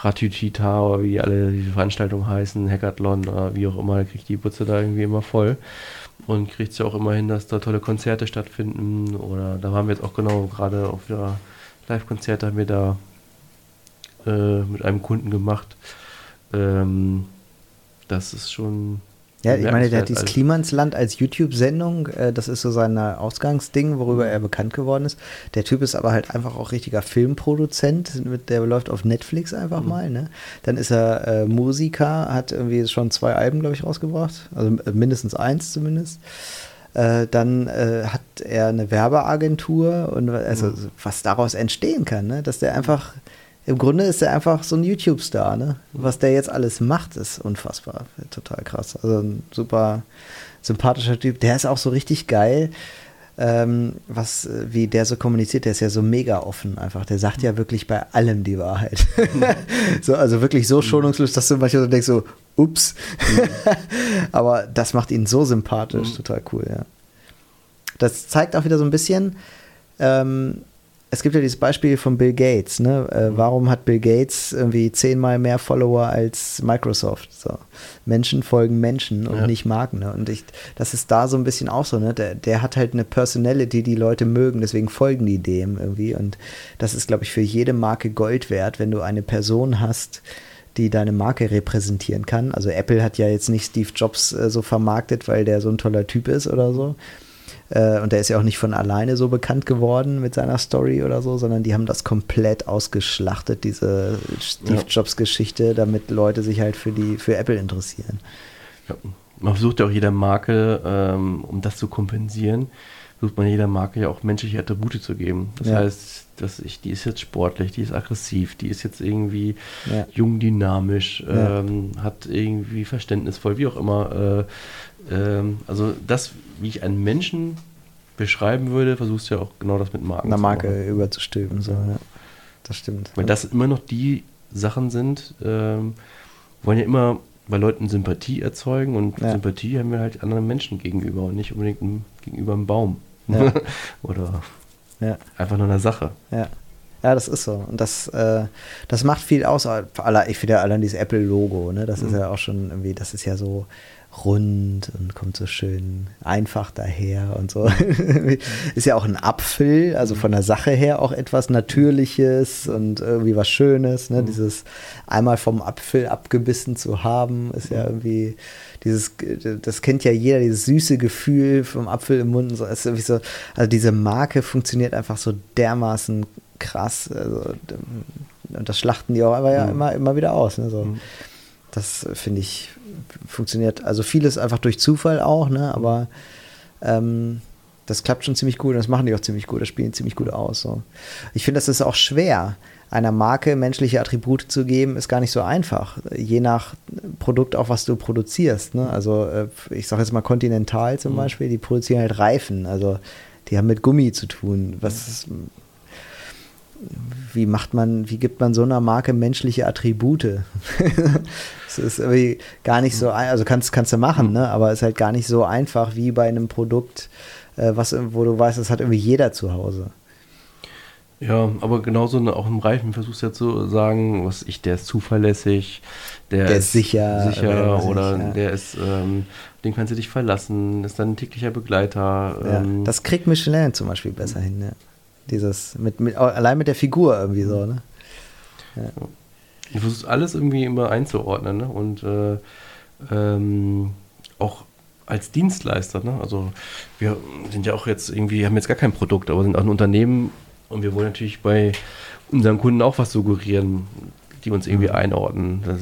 Ratütita oder wie alle diese Veranstaltungen heißen, Hackathon oder wie auch immer, kriegt die Butze da irgendwie immer voll und kriegt es ja auch immer hin, dass da tolle Konzerte stattfinden oder da waren wir jetzt auch genau gerade auf wieder Live-Konzerte haben wir da äh, mit einem Kunden gemacht. Ähm, das ist schon ja, ich meine, der hat dieses Klimansland als YouTube-Sendung, äh, das ist so sein Ausgangsding, worüber er bekannt geworden ist. Der Typ ist aber halt einfach auch richtiger Filmproduzent, der läuft auf Netflix einfach mhm. mal. Ne? Dann ist er äh, Musiker, hat irgendwie schon zwei Alben, glaube ich, rausgebracht, also äh, mindestens eins zumindest. Äh, dann äh, hat er eine Werbeagentur und also, mhm. was daraus entstehen kann, ne? dass der einfach im Grunde ist er einfach so ein YouTube-Star, ne? Was der jetzt alles macht, ist unfassbar. Total krass. Also ein super sympathischer Typ. Der ist auch so richtig geil. Ähm, was, wie der so kommuniziert, der ist ja so mega offen einfach. Der sagt ja wirklich bei allem die Wahrheit. so, also wirklich so schonungslos, dass du manchmal so denkst, so, ups. Aber das macht ihn so sympathisch, mhm. total cool, ja. Das zeigt auch wieder so ein bisschen, ähm, es gibt ja dieses Beispiel von Bill Gates. Ne? Äh, mhm. warum hat Bill Gates irgendwie zehnmal mehr Follower als Microsoft? So. Menschen folgen Menschen und ja. nicht Marken. Ne? Und ich, das ist da so ein bisschen auch so. Ne? Der, der hat halt eine Personality, die Leute mögen, deswegen folgen die dem irgendwie. Und das ist, glaube ich, für jede Marke Gold wert, wenn du eine Person hast, die deine Marke repräsentieren kann. Also Apple hat ja jetzt nicht Steve Jobs äh, so vermarktet, weil der so ein toller Typ ist oder so, äh, und der ist ja auch nicht von alleine so bekannt geworden mit seiner Story oder so, sondern die haben das komplett ausgeschlachtet, diese Steve ja. Jobs Geschichte, damit Leute sich halt für die, für Apple interessieren. Ja. Man versucht ja auch jeder Marke, ähm, um das zu kompensieren, versucht man jeder Marke ja auch menschliche Attribute zu geben. Das ja. heißt, dass ich, die ist jetzt sportlich, die ist aggressiv, die ist jetzt irgendwie ja. jung, dynamisch, ähm, hat irgendwie verständnisvoll, wie auch immer. Äh, ähm, also das, wie ich einen Menschen beschreiben würde, versuchst du ja auch genau das mit Marken Eine Marke überzustülpen, so, ja. Das stimmt. Weil das immer noch die Sachen sind, ähm, wollen ja immer bei Leuten Sympathie erzeugen und ja. Sympathie haben wir halt anderen Menschen gegenüber und nicht unbedingt gegenüber einem Baum. Ja. Oder ja. einfach nur einer Sache. Ja. Ja, das ist so. Und das, äh, das macht viel aus. Ich finde ja allein dieses Apple-Logo, ne? Das mhm. ist ja auch schon irgendwie, das ist ja so, rund und kommt so schön einfach daher und so. ist ja auch ein Apfel, also von der Sache her auch etwas Natürliches und irgendwie was Schönes. Ne? Mhm. Dieses einmal vom Apfel abgebissen zu haben, ist ja irgendwie dieses, das kennt ja jeder, dieses süße Gefühl vom Apfel im Mund. So, ist irgendwie so, also diese Marke funktioniert einfach so dermaßen krass. Also, und das schlachten die auch aber ja mhm. immer, immer wieder aus. Ne? So. Mhm. Das finde ich funktioniert. Also vieles einfach durch Zufall auch, ne? Aber ähm, das klappt schon ziemlich gut und das machen die auch ziemlich gut, das spielen ziemlich gut aus. So. Ich finde, das ist auch schwer, einer Marke menschliche Attribute zu geben, ist gar nicht so einfach. Je nach Produkt auch, was du produzierst. Ne? Also äh, ich sage jetzt mal Continental zum mhm. Beispiel, die produzieren halt Reifen. Also die haben mit Gummi zu tun. Was wie macht man, wie gibt man so einer Marke menschliche Attribute? das ist irgendwie gar nicht so, also kannst, kannst du machen, ne? aber es ist halt gar nicht so einfach wie bei einem Produkt, äh, was, wo du weißt, das hat irgendwie jeder zu Hause. Ja, aber genauso auch im Reifen versuchst du ja zu sagen, was ich, der ist zuverlässig, der, der ist, sicher, sicher oder, ich, ja. der ist, ähm, den kannst du dich verlassen, ist dann ein täglicher Begleiter. Ja, ähm, das kriegt Michelin zum Beispiel besser hin, ja. Dieses, mit, mit, allein mit der Figur irgendwie so, ne? Ja. Ich versuche alles irgendwie immer einzuordnen, ne? Und äh, ähm, auch als Dienstleister, ne? Also wir sind ja auch jetzt irgendwie, haben jetzt gar kein Produkt, aber sind auch ein Unternehmen, und wir wollen natürlich bei unseren Kunden auch was suggerieren, die uns irgendwie mhm. einordnen. Das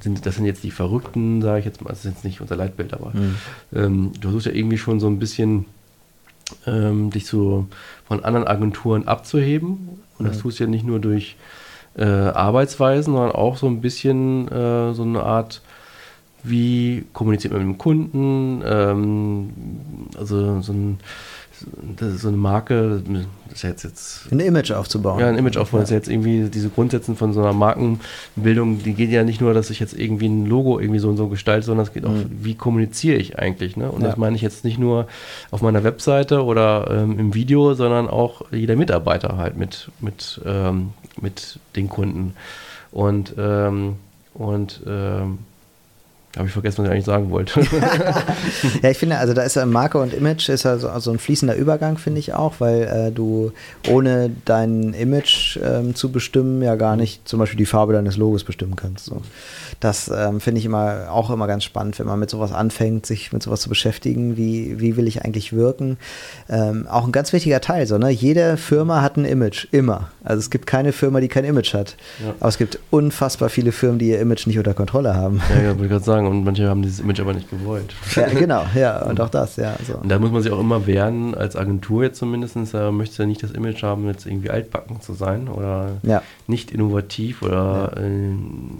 sind, das sind jetzt die Verrückten, sage ich jetzt mal. Das ist jetzt nicht unser Leitbild, aber mhm. ähm, du versuchst ja irgendwie schon so ein bisschen ähm, dich so von anderen Agenturen abzuheben. Und das tust du ja nicht nur durch äh, Arbeitsweisen, sondern auch so ein bisschen äh, so eine Art wie kommuniziert man mit dem Kunden, ähm, also so ein so eine Marke, das ist jetzt, jetzt ein Image aufzubauen. Ja, ein Image aufbauen. Ja. Das ist jetzt irgendwie diese Grundsätze von so einer Markenbildung, die geht ja nicht nur, dass ich jetzt irgendwie ein Logo irgendwie so und so gestalte, sondern es geht auch, mhm. wie kommuniziere ich eigentlich. Ne? Und ja. das meine ich jetzt nicht nur auf meiner Webseite oder ähm, im Video, sondern auch jeder Mitarbeiter halt mit, mit, ähm, mit den Kunden. Und, ähm, und ähm, habe ich vergessen, was ich eigentlich sagen wollte. ja, ich finde, also da ist ja Marke und Image ist ja so also ein fließender Übergang, finde ich auch, weil äh, du ohne dein Image ähm, zu bestimmen ja gar nicht zum Beispiel die Farbe deines Logos bestimmen kannst. So. Das ähm, finde ich immer auch immer ganz spannend, wenn man mit sowas anfängt, sich mit sowas zu beschäftigen. Wie, wie will ich eigentlich wirken? Ähm, auch ein ganz wichtiger Teil. So, ne? Jede Firma hat ein Image, immer. Also es gibt keine Firma, die kein Image hat. Ja. Aber es gibt unfassbar viele Firmen, die ihr Image nicht unter Kontrolle haben. Ja, ja wollte ich gerade sagen. Und manche haben dieses Image aber nicht gewollt. Ja, genau. Ja, und auch das, ja. So. Und da muss man sich auch immer wehren, als Agentur jetzt zumindest. Da möchtest du ja nicht das Image haben, jetzt irgendwie altbacken zu sein oder ja. nicht innovativ oder ja. äh,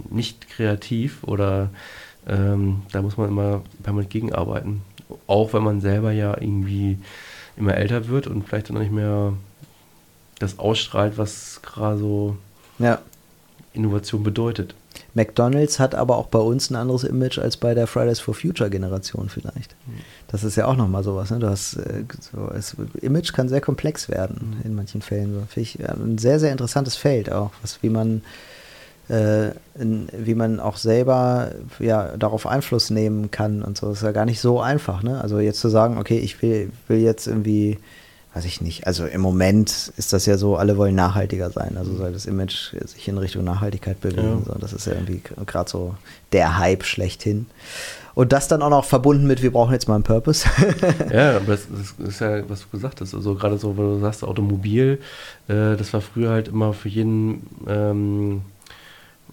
nicht kreativ kreativ oder ähm, da muss man immer permanent gegenarbeiten. Auch wenn man selber ja irgendwie immer älter wird und vielleicht dann nicht mehr das ausstrahlt, was gerade so ja. Innovation bedeutet. McDonalds hat aber auch bei uns ein anderes Image als bei der Fridays for Future Generation vielleicht. Das ist ja auch nochmal sowas. Ne? Du hast, äh, so, das Image kann sehr komplex werden in manchen Fällen. So. Finde ich ein sehr, sehr interessantes Feld auch, was, wie man äh, in, wie man auch selber ja darauf Einfluss nehmen kann und so. Das ist ja gar nicht so einfach, ne? Also jetzt zu sagen, okay, ich will, will jetzt irgendwie, weiß ich nicht, also im Moment ist das ja so, alle wollen nachhaltiger sein. Also soll das Image sich in Richtung Nachhaltigkeit bewegen. Ja. So. Das ist ja irgendwie gerade so der Hype schlechthin. Und das dann auch noch verbunden mit, wir brauchen jetzt mal einen Purpose. ja, aber das, das, ist ja, was du gesagt hast. Also gerade so, wo du sagst, Automobil, äh, das war früher halt immer für jeden ähm,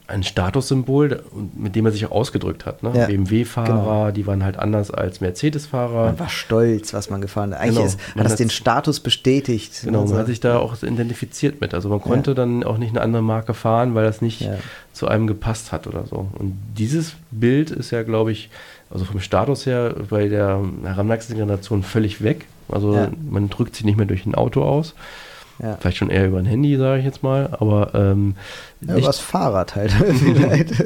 ein Statussymbol, mit dem er sich auch ausgedrückt hat. Ne? Ja, BMW-Fahrer, genau. die waren halt anders als Mercedes-Fahrer. Man war stolz, was man gefahren hat. Eigentlich genau. ist, hat das den Status bestätigt. Genau, man hat sich da auch identifiziert mit. Also man konnte ja. dann auch nicht eine andere Marke fahren, weil das nicht ja. zu einem gepasst hat oder so. Und dieses Bild ist ja, glaube ich, also vom Status her bei der heranwachsenden Generation völlig weg. Also man drückt sich nicht mehr durch ein Auto aus. Ja. Vielleicht schon eher über ein Handy, sage ich jetzt mal, aber ähm, ja, über das Fahrrad halt vielleicht.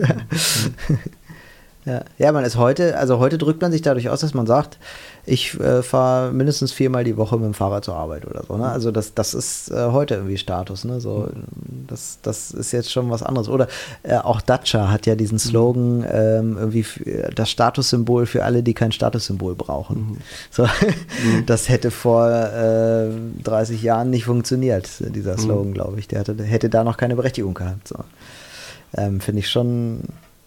Ja. ja, man ist heute, also heute drückt man sich dadurch aus, dass man sagt, ich äh, fahre mindestens viermal die Woche mit dem Fahrrad zur Arbeit oder so. Ne? Mhm. Also das, das ist äh, heute irgendwie Status. Ne? So, mhm. das, das ist jetzt schon was anderes. Oder äh, auch Dacia hat ja diesen mhm. Slogan, ähm, irgendwie das Statussymbol für alle, die kein Statussymbol brauchen. Mhm. So, mhm. Das hätte vor 30 äh, Jahren nicht funktioniert, dieser Slogan, glaube ich. Der hatte, hätte da noch keine Berechtigung gehabt. So. Ähm, Finde ich schon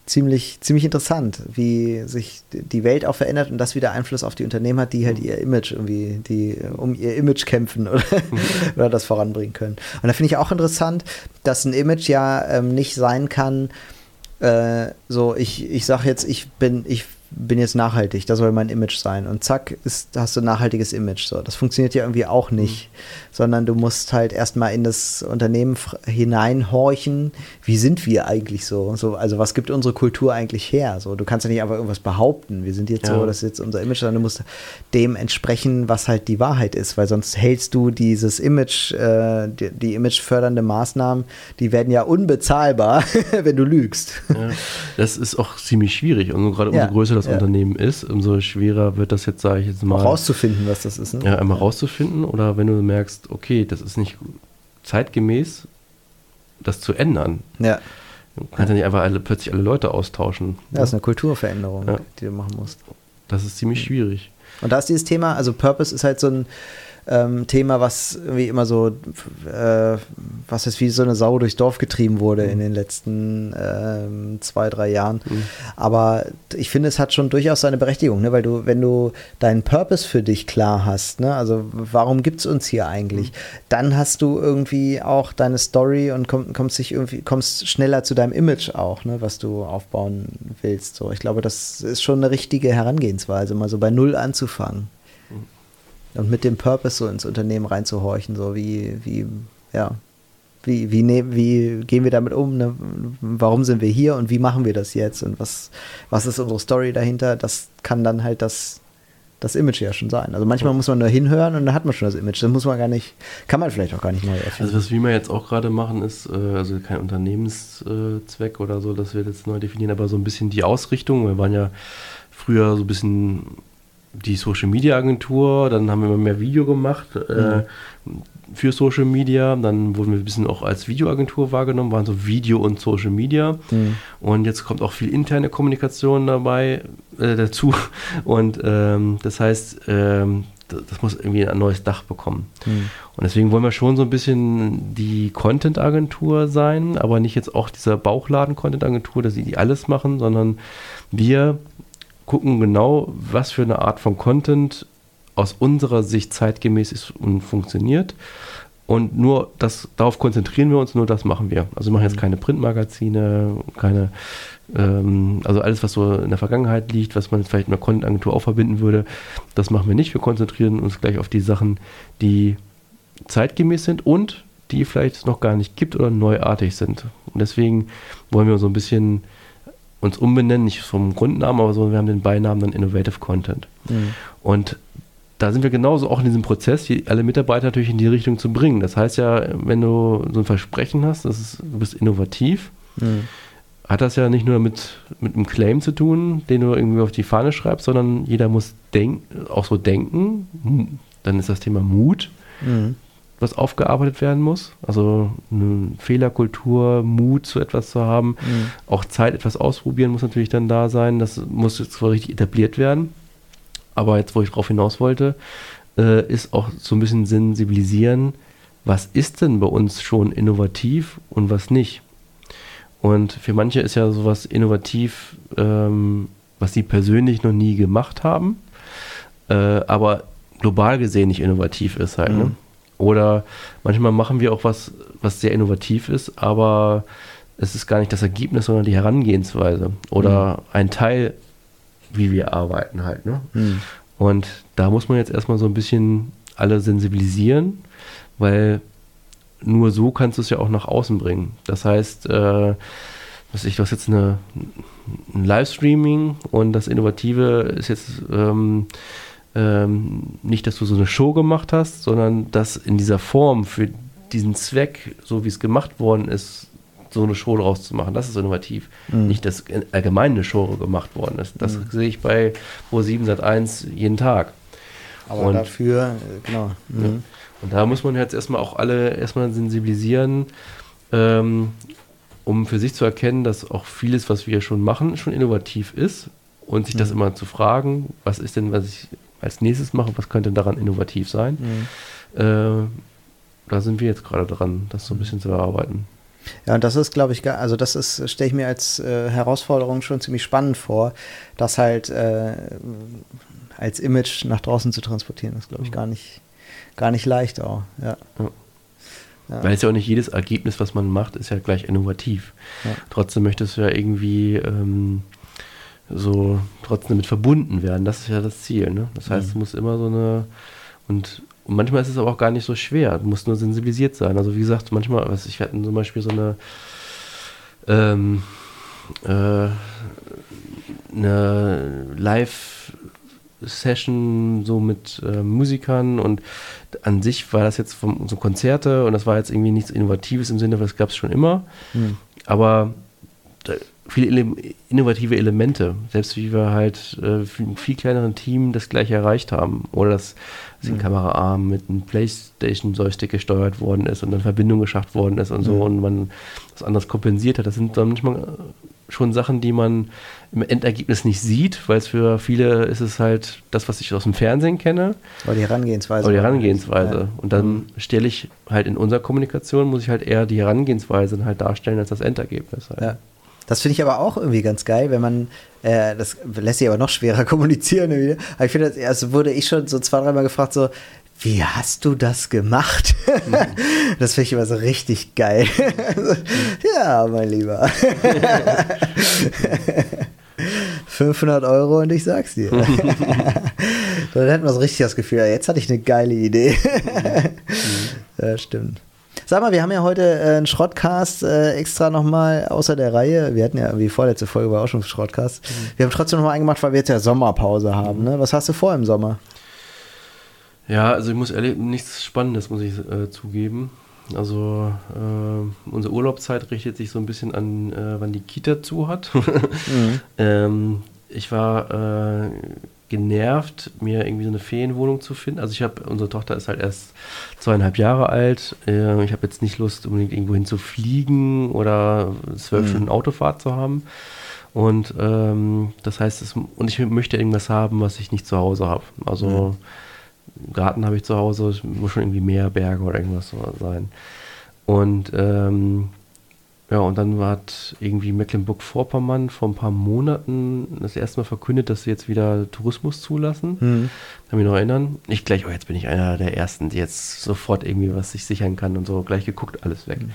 ziemlich, ziemlich interessant, wie sich die Welt auch verändert und das wieder Einfluss auf die Unternehmen hat, die halt mhm. ihr Image irgendwie, die um ihr Image kämpfen oder, mhm. oder das voranbringen können. Und da finde ich auch interessant, dass ein Image ja ähm, nicht sein kann, äh, so ich, ich sage jetzt, ich bin, ich bin jetzt nachhaltig, das soll mein Image sein. Und zack, ist, hast du ein nachhaltiges Image. So, das funktioniert ja irgendwie auch nicht, mhm. sondern du musst halt erstmal in das Unternehmen hineinhorchen, wie sind wir eigentlich so? so? Also was gibt unsere Kultur eigentlich her? So, du kannst ja nicht einfach irgendwas behaupten. Wir sind jetzt ja. so, das ist jetzt unser Image, sondern du musst dem entsprechen, was halt die Wahrheit ist, weil sonst hältst du dieses Image, äh, die, die imagefördernde Maßnahmen, die werden ja unbezahlbar, wenn du lügst. Ja, das ist auch ziemlich schwierig. Und gerade umso größer das Unternehmen ist, umso schwerer wird das jetzt, sage ich jetzt mal. Auch rauszufinden, was das ist. Ne? Ja, einmal rauszufinden oder wenn du merkst, okay, das ist nicht zeitgemäß, das zu ändern. Ja. Du kannst ja nicht einfach alle, plötzlich alle Leute austauschen. Ja, das ist eine Kulturveränderung, ja. die du machen musst. Das ist ziemlich schwierig. Und da ist dieses Thema, also Purpose ist halt so ein, ähm, Thema, was irgendwie immer so, äh, was jetzt wie so eine Sau durchs Dorf getrieben wurde mhm. in den letzten ähm, zwei, drei Jahren. Mhm. Aber ich finde, es hat schon durchaus seine Berechtigung, ne? weil du, wenn du deinen Purpose für dich klar hast, ne? also warum gibt es uns hier eigentlich, mhm. dann hast du irgendwie auch deine Story und komm, kommst, dich irgendwie, kommst schneller zu deinem Image auch, ne? was du aufbauen willst. So, ich glaube, das ist schon eine richtige Herangehensweise, mal so bei Null anzufangen und mit dem Purpose so ins Unternehmen reinzuhorchen, so wie, wie, ja, wie, wie, ne, wie gehen wir damit um, ne? warum sind wir hier und wie machen wir das jetzt und was, was ist unsere Story dahinter, das kann dann halt das, das Image ja schon sein. Also manchmal muss man nur hinhören und dann hat man schon das Image. Das muss man gar nicht, kann man vielleicht auch gar nicht neu erfinden. Also was wir jetzt auch gerade machen ist, äh, also kein Unternehmenszweck oder so, dass wir jetzt neu definieren, aber so ein bisschen die Ausrichtung. Wir waren ja früher so ein bisschen die Social Media Agentur, dann haben wir immer mehr Video gemacht äh, mhm. für Social Media, dann wurden wir ein bisschen auch als Videoagentur wahrgenommen, waren so Video und Social Media mhm. und jetzt kommt auch viel interne Kommunikation dabei äh, dazu und ähm, das heißt, ähm, das muss irgendwie ein neues Dach bekommen. Mhm. Und deswegen wollen wir schon so ein bisschen die Content-Agentur sein, aber nicht jetzt auch dieser Bauchladen-Content-Agentur, dass sie die alles machen, sondern wir gucken genau, was für eine Art von Content aus unserer Sicht zeitgemäß ist und funktioniert. Und nur das, darauf konzentrieren wir uns, nur das machen wir. Also wir machen jetzt mhm. keine Printmagazine, keine, ähm, also alles, was so in der Vergangenheit liegt, was man vielleicht in einer Content-Agentur auch verbinden würde, das machen wir nicht. Wir konzentrieren uns gleich auf die Sachen, die zeitgemäß sind und die vielleicht noch gar nicht gibt oder neuartig sind. Und deswegen wollen wir so ein bisschen uns umbenennen, nicht vom Grundnamen, aber so, wir haben den Beinamen dann Innovative Content. Mhm. Und da sind wir genauso auch in diesem Prozess, die, alle Mitarbeiter natürlich in die Richtung zu bringen. Das heißt ja, wenn du so ein Versprechen hast, das ist, du bist innovativ, mhm. hat das ja nicht nur mit, mit einem Claim zu tun, den du irgendwie auf die Fahne schreibst, sondern jeder muss denk, auch so denken. Dann ist das Thema Mut. Mhm was aufgearbeitet werden muss. Also eine Fehlerkultur, Mut zu etwas zu haben. Mhm. Auch Zeit, etwas ausprobieren muss natürlich dann da sein. Das muss jetzt zwar richtig etabliert werden. Aber jetzt, wo ich drauf hinaus wollte, äh, ist auch so ein bisschen sensibilisieren, was ist denn bei uns schon innovativ und was nicht. Und für manche ist ja sowas innovativ, ähm, was sie persönlich noch nie gemacht haben, äh, aber global gesehen nicht innovativ ist halt. Ne? Mhm. Ne? Oder manchmal machen wir auch was, was sehr innovativ ist, aber es ist gar nicht das Ergebnis, sondern die Herangehensweise oder mhm. ein Teil, wie wir arbeiten halt. Ne? Mhm. Und da muss man jetzt erstmal so ein bisschen alle sensibilisieren, weil nur so kannst du es ja auch nach außen bringen. Das heißt, äh, was ich, du hast jetzt eine, ein Livestreaming und das Innovative ist jetzt ähm, ähm, nicht, dass du so eine Show gemacht hast, sondern dass in dieser Form für diesen Zweck, so wie es gemacht worden ist, so eine Show draus zu machen. Das ist innovativ. Mhm. Nicht, dass allgemein eine Show gemacht worden ist. Das mhm. sehe ich bei Pro7 Sat1 jeden Tag. Aber und, dafür, äh, genau. Mhm. Ja. Und da muss man jetzt erstmal auch alle erstmal sensibilisieren, ähm, um für sich zu erkennen, dass auch vieles, was wir schon machen, schon innovativ ist. Und sich das mhm. immer zu fragen, was ist denn, was ich als nächstes machen, was könnte daran innovativ sein. Mhm. Äh, da sind wir jetzt gerade dran, das so ein bisschen zu erarbeiten. Ja, und das ist, glaube ich, also das ist, stelle ich mir als äh, Herausforderung schon ziemlich spannend vor, das halt äh, als Image nach draußen zu transportieren, das glaube ich mhm. gar nicht, gar nicht leicht auch. Ja. ja. Ja. Weil es ja auch nicht jedes Ergebnis, was man macht, ist ja gleich innovativ. Ja. Trotzdem möchtest du ja irgendwie ähm, so trotzdem damit verbunden werden. Das ist ja das Ziel. Ne? Das heißt, mhm. es muss immer so eine und, und, manchmal ist es aber auch gar nicht so schwer. Du musst nur sensibilisiert sein. Also wie gesagt, manchmal, was ich hatte zum Beispiel so eine ähm, äh, eine Live-Session so mit äh, Musikern und an sich war das jetzt vom, so Konzerte und das war jetzt irgendwie nichts Innovatives im Sinne, das gab es schon immer. Mhm. Aber viele innovative Elemente, selbst wie wir halt äh, für einen viel kleineren Team das gleiche erreicht haben. Oder dass, mhm. ein Kameraarm mit einem Playstation-Joystick gesteuert worden ist und dann Verbindung geschafft worden ist und so mhm. und man was anderes kompensiert hat. Das sind dann manchmal schon Sachen, die man im Endergebnis nicht sieht, weil es für viele ist es halt das, was ich aus dem Fernsehen kenne. Oder die Herangehensweise. Oder die Herangehensweise. Ja. Und dann mhm. stelle ich halt in unserer Kommunikation, muss ich halt eher die Herangehensweise halt darstellen als das Endergebnis. Halt. Ja. Das finde ich aber auch irgendwie ganz geil, wenn man, äh, das lässt sich aber noch schwerer kommunizieren. Irgendwie. Aber ich finde, das also wurde ich schon so zwei, dreimal gefragt, so, wie hast du das gemacht? Mhm. Das finde ich immer so richtig geil. ja, mein Lieber. 500 Euro und ich sag's dir. Dann hätten wir so richtig das Gefühl, jetzt hatte ich eine geile Idee. Mhm. ja, stimmt. Sag mal, wir haben ja heute äh, einen Schrottcast äh, extra nochmal außer der Reihe. Wir hatten ja wie vorletzte Folge war auch schon Schrottcast. Mhm. Wir haben trotzdem nochmal eingemacht, weil wir jetzt ja Sommerpause haben. Ne? Was hast du vor im Sommer? Ja, also ich muss ehrlich, nichts Spannendes muss ich äh, zugeben. Also äh, unsere Urlaubszeit richtet sich so ein bisschen an, äh, wann die Kita zu hat. mhm. ähm, ich war äh, genervt, mir irgendwie so eine Ferienwohnung zu finden. Also ich habe, unsere Tochter ist halt erst zweieinhalb Jahre alt. Äh, ich habe jetzt nicht Lust, unbedingt irgendwo hin zu fliegen oder zwölf mhm. Stunden Autofahrt zu haben. Und ähm, das heißt, es, und ich möchte irgendwas haben, was ich nicht zu Hause habe. Also mhm. Garten habe ich zu Hause, es muss schon irgendwie Meer, Berge oder irgendwas so sein. Und ähm, ja, und dann hat irgendwie Mecklenburg-Vorpommern vor ein paar Monaten das erste Mal verkündet, dass sie jetzt wieder Tourismus zulassen. Mhm. Kann mich noch erinnern. Ich gleich, oh, jetzt bin ich einer der Ersten, die jetzt sofort irgendwie was sich sichern kann und so. Gleich geguckt, alles weg. Mhm.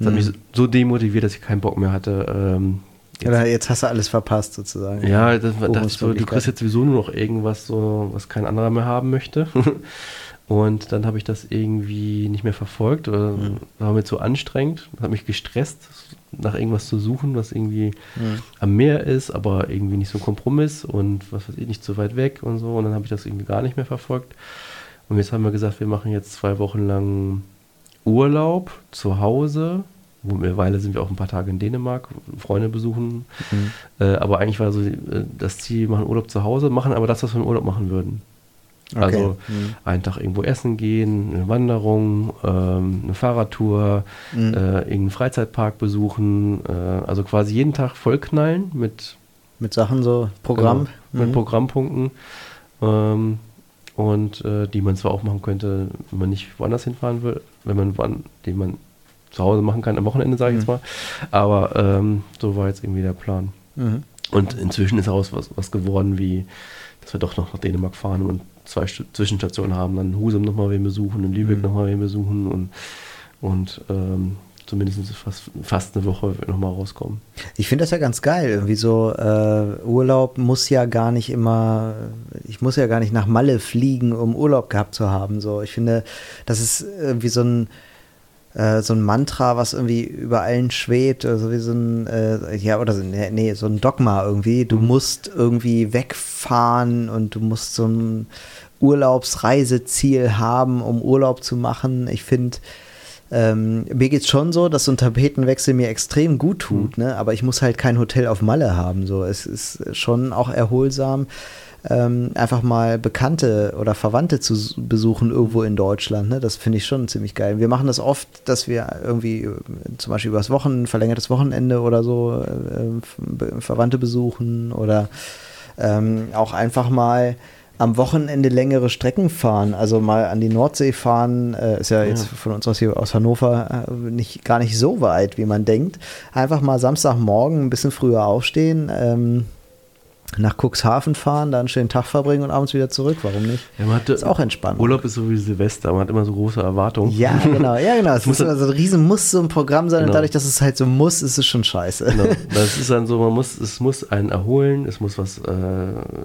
Das hat mich so demotiviert, dass ich keinen Bock mehr hatte. Ähm, jetzt, ja, jetzt hast du alles verpasst sozusagen. Ja, das, das so, du kriegst jetzt sowieso nur noch irgendwas, so, was kein anderer mehr haben möchte. Und dann habe ich das irgendwie nicht mehr verfolgt oder mhm. war mir zu anstrengend, hat mich gestresst, nach irgendwas zu suchen, was irgendwie mhm. am Meer ist, aber irgendwie nicht so ein Kompromiss und was weiß ich, nicht so weit weg und so. Und dann habe ich das irgendwie gar nicht mehr verfolgt. Und jetzt haben wir gesagt, wir machen jetzt zwei Wochen lang Urlaub zu Hause. Mittlerweile sind wir auch ein paar Tage in Dänemark, Freunde besuchen. Mhm. Äh, aber eigentlich war so äh, das Ziel, wir machen Urlaub zu Hause, machen aber das, was wir im Urlaub machen würden. Okay. Also mhm. einen Tag irgendwo essen gehen, eine Wanderung, ähm, eine Fahrradtour, mhm. äh, irgendeinen Freizeitpark besuchen. Äh, also quasi jeden Tag vollknallen mit mit Sachen so Programm genau, mit mhm. Programmpunkten ähm, und äh, die man zwar auch machen könnte, wenn man nicht woanders hinfahren will, wenn man wann, den man zu Hause machen kann am Wochenende sage ich jetzt mhm. mal. Aber ähm, so war jetzt irgendwie der Plan. Mhm. Und inzwischen ist daraus was, was geworden wie dass wir doch noch nach Dänemark fahren und zwei St Zwischenstationen haben, dann Husum nochmal wen besuchen, in Lübeck mhm. nochmal wen besuchen und, und ähm, zumindest fast, fast eine Woche nochmal rauskommen. Ich finde das ja ganz geil. Irgendwie so äh, Urlaub muss ja gar nicht immer, ich muss ja gar nicht nach Malle fliegen, um Urlaub gehabt zu haben. So, ich finde, das ist irgendwie so ein äh, so ein Mantra, was irgendwie über allen schwebt, also wie so ein, äh, ja, oder so, nee, so ein Dogma irgendwie. Du mhm. musst irgendwie wegfahren und du musst so ein Urlaubsreiseziel haben, um Urlaub zu machen. Ich finde, ähm, mir es schon so, dass so ein Tapetenwechsel mir extrem gut tut, mhm. ne? aber ich muss halt kein Hotel auf Malle haben. So. Es ist schon auch erholsam ähm, einfach mal Bekannte oder Verwandte zu besuchen irgendwo in Deutschland. Ne? Das finde ich schon ziemlich geil. Wir machen das oft, dass wir irgendwie äh, zum Beispiel übers Wochen, verlängertes Wochenende oder so äh, Verwandte besuchen oder ähm, auch einfach mal am Wochenende längere Strecken fahren, also mal an die Nordsee fahren, äh, ist ja, ja, jetzt von uns aus hier aus Hannover äh, nicht, gar nicht so weit, wie man denkt. Einfach mal Samstagmorgen ein bisschen früher aufstehen, ähm, nach Cuxhaven fahren, da einen schönen Tag verbringen und abends wieder zurück. Warum nicht? Ja, hatte, ist auch entspannt. Urlaub ist so wie Silvester, man hat immer so große Erwartungen. Ja, genau, ja, genau. Es muss immer so ein riesen Muss so ein Programm sein Genau. und dadurch, dass es halt so muss, ist es schon scheiße. Genau. Das ist dann so, man muss, es muss einen erholen, es muss was, äh,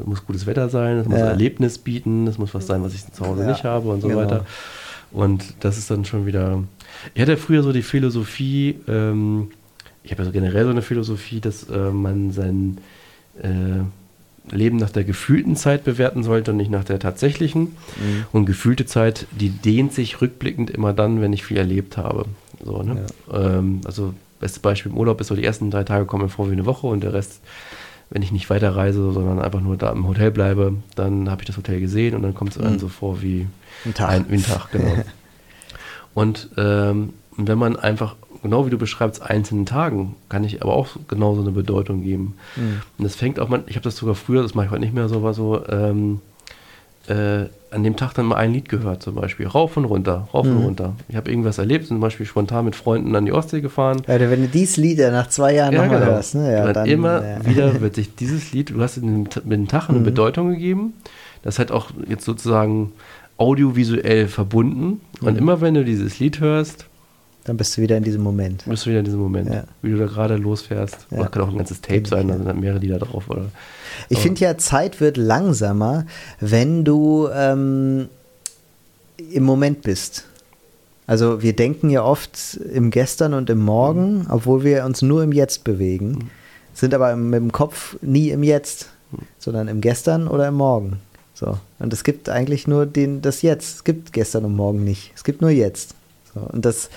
muss gutes Wetter sein, es muss Ja. ein Erlebnis bieten, es muss was sein, was ich zu Hause Ja, nicht habe und so genau. weiter. Und das ist dann schon wieder. Ich hatte früher so die Philosophie, ähm, ich habe ja so generell so eine Philosophie, dass äh, man sein äh, Leben nach der gefühlten Zeit bewerten sollte und nicht nach der tatsächlichen. Mhm. Und gefühlte Zeit, die dehnt sich rückblickend immer dann, wenn ich viel erlebt habe. So, ne? ähm, also, bestes Beispiel im Urlaub ist so, die ersten drei Tage kommen mir vor wie eine Woche und der Rest, wenn ich nicht weiterreise, sondern einfach nur da im Hotel bleibe, dann habe ich das Hotel gesehen und dann kommt es einem Mhm. so vor wie Ein Tag. ein, wie ein Tag, genau. und ähm, wenn man einfach, genau wie du beschreibst, einzelnen Tagen, kann ich aber auch genauso eine Bedeutung geben. Mhm. Und das fängt auch mal, ich habe das sogar früher, das mache ich heute nicht mehr so, war so, ähm, äh, an dem Tag dann mal ein Lied gehört, zum Beispiel. Rauf und runter, rauf und Mhm. runter. Ich habe irgendwas erlebt, zum Beispiel spontan mit Freunden an die Ostsee gefahren. Alter, wenn du dieses Lied ja nach zwei Jahren nochmal hörst, ne? Ja, Und dann, immer ja. wieder wird sich dieses Lied, du hast dem, mit dem Tag eine Mhm. Bedeutung gegeben. Das hat auch jetzt sozusagen audiovisuell verbunden. Und Mhm. immer wenn du dieses Lied hörst, Dann bist du wieder in diesem Moment. bist du wieder in diesem Moment, Ja. wie du da gerade losfährst. Ja. Oder kann auch ein ganzes Tape sein, da sind dann mehrere Lieder drauf. Oder? Ich finde ja, Zeit wird langsamer, wenn du ähm, im Moment bist. Also wir denken ja oft im Gestern und im Morgen, obwohl wir uns nur im Jetzt bewegen, sind aber mit dem Kopf nie im Jetzt, sondern im Gestern oder im Morgen. So. Und es gibt eigentlich nur den, das Jetzt. Es gibt gestern und morgen nicht. Es gibt nur jetzt. So. Und das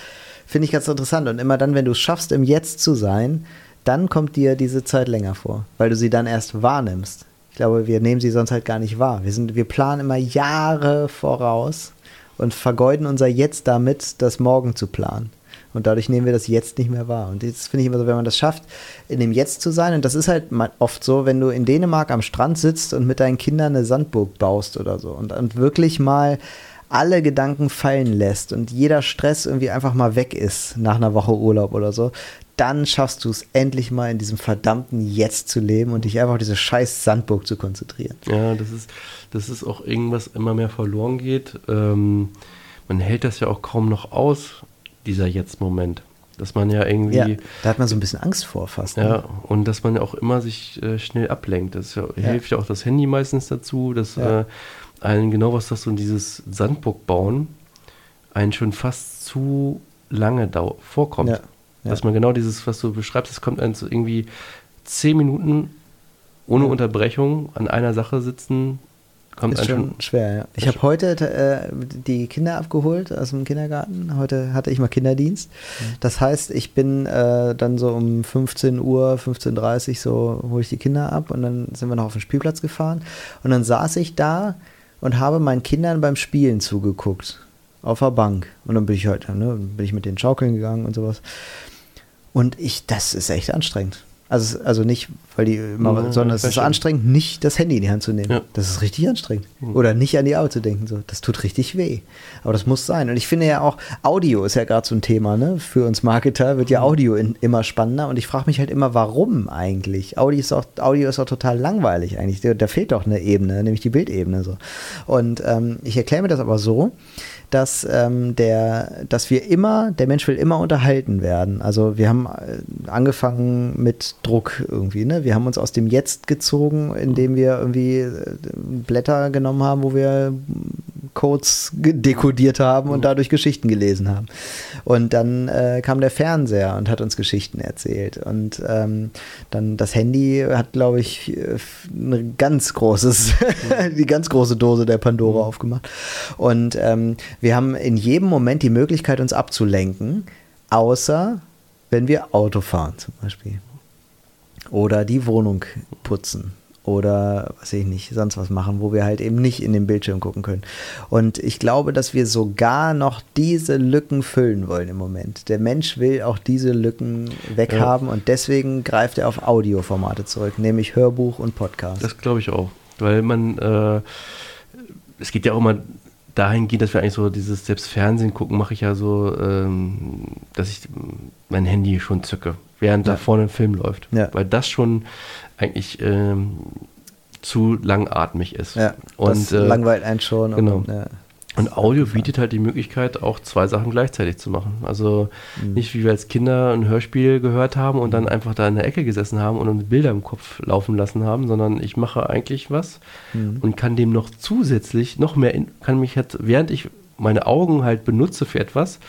finde ich ganz interessant. Und immer dann, wenn du es schaffst, im Jetzt zu sein, dann kommt dir diese Zeit länger vor, weil du sie dann erst wahrnimmst. Ich glaube, wir nehmen sie sonst halt gar nicht wahr. Wir, sind, wir planen immer Jahre voraus und vergeuden unser Jetzt damit, das Morgen zu planen. Und dadurch nehmen wir das Jetzt nicht mehr wahr. Und jetzt finde ich immer so, wenn man das schafft, in dem Jetzt zu sein, und das ist halt oft so, wenn du in Dänemark am Strand sitzt und mit deinen Kindern eine Sandburg baust oder so und, und wirklich mal alle Gedanken fallen lässt und jeder Stress irgendwie einfach mal weg ist nach einer Woche Urlaub oder so, dann schaffst du es endlich mal in diesem verdammten Jetzt zu leben und dich einfach auf diese scheiß Sandburg zu konzentrieren. Ja, das ist, das ist auch irgendwas immer mehr verloren geht. Ähm, man hält das ja auch kaum noch aus, dieser Jetzt-Moment. Dass man ja irgendwie, Ja, ja, da hat man so ein bisschen Angst vor fast. ne? und dass man ja auch immer sich äh, schnell ablenkt. Das ja, Ja. hilft ja auch das Handy meistens dazu, dass Ja. äh, einen genau was das so dieses Sandburg bauen, einen schon fast zu lange vorkommt. Ja, ja. Dass man genau dieses, was du beschreibst, es kommt einem so irgendwie zehn Minuten ohne Ja. Unterbrechung an einer Sache sitzen, kommt Ist einem schon schon schwer, ja. Ich habe heute äh, die Kinder abgeholt aus dem Kindergarten. Heute hatte ich mal Kinderdienst. Das heißt, ich bin äh, dann so um 15 Uhr, 15.30 Uhr so hole ich die Kinder ab und dann sind wir noch auf den Spielplatz gefahren. Und dann saß ich da und habe meinen Kindern beim Spielen zugeguckt. Auf der Bank. Und dann bin ich halt, ne, bin ich mit den Schaukeln gegangen und sowas. Und ich, das ist echt anstrengend. Also, also nicht, weil die immer, Ja, sondern es ist anstrengend, nicht das Handy in die Hand zu nehmen. Ja. Das ist richtig anstrengend. Mhm. Oder nicht an die Arbeit zu denken. So. Das tut richtig weh. Aber das muss sein. Und ich finde ja auch, Audio ist ja gerade so ein Thema, ne? Für uns Marketer wird ja Audio in, immer spannender. Und ich frage mich halt immer, warum eigentlich? Audio ist auch, Audio ist auch total langweilig eigentlich. Da, da fehlt doch eine Ebene, nämlich die Bildebene. So. Und ähm, ich erkläre mir das aber so, dass ähm, der, dass wir immer, der Mensch will immer unterhalten werden. Also wir haben äh, angefangen mit Druck irgendwie, ne? Wir haben uns aus dem Jetzt gezogen, indem wir irgendwie äh, Blätter genommen haben, wo wir Codes dekodiert haben und dadurch Geschichten gelesen haben. Und dann äh, kam der Fernseher und hat uns Geschichten erzählt. Und ähm, dann das Handy hat, glaube ich, äh, ein ganz großes, die ganz große Dose der Pandora aufgemacht. Und ähm, wir haben in jedem Moment die Möglichkeit, uns abzulenken, außer wenn wir Auto fahren zum Beispiel. Oder die Wohnung putzen. Oder was ich nicht, sonst was machen, wo wir halt eben nicht in den Bildschirm gucken können. Und ich glaube, dass wir sogar noch diese Lücken füllen wollen im Moment. Der Mensch will auch diese Lücken weghaben und deswegen greift er auf Audioformate zurück, nämlich Hörbuch und Podcast. Das glaube ich auch. Weil man, äh, es geht ja auch immer dahingehend, dass wir eigentlich so dieses, selbst Fernsehen gucken, mache ich ja so, ähm, dass ich mein Handy schon zücke, während da Ja. vorne ein Film läuft. Ja. Weil das schon eigentlich ähm, zu langatmig ist. Ja, und das äh, langweilt einen schon. Genau. Und, ja. Und Audio bietet halt die Möglichkeit, auch zwei Sachen gleichzeitig zu machen. Also mhm. nicht wie wir als Kinder ein Hörspiel gehört haben und dann einfach da in der Ecke gesessen haben und uns Bilder im Kopf laufen lassen haben, sondern ich mache eigentlich was mhm. und kann dem noch zusätzlich noch mehr, in, kann mich jetzt, während ich meine Augen halt benutze für etwas,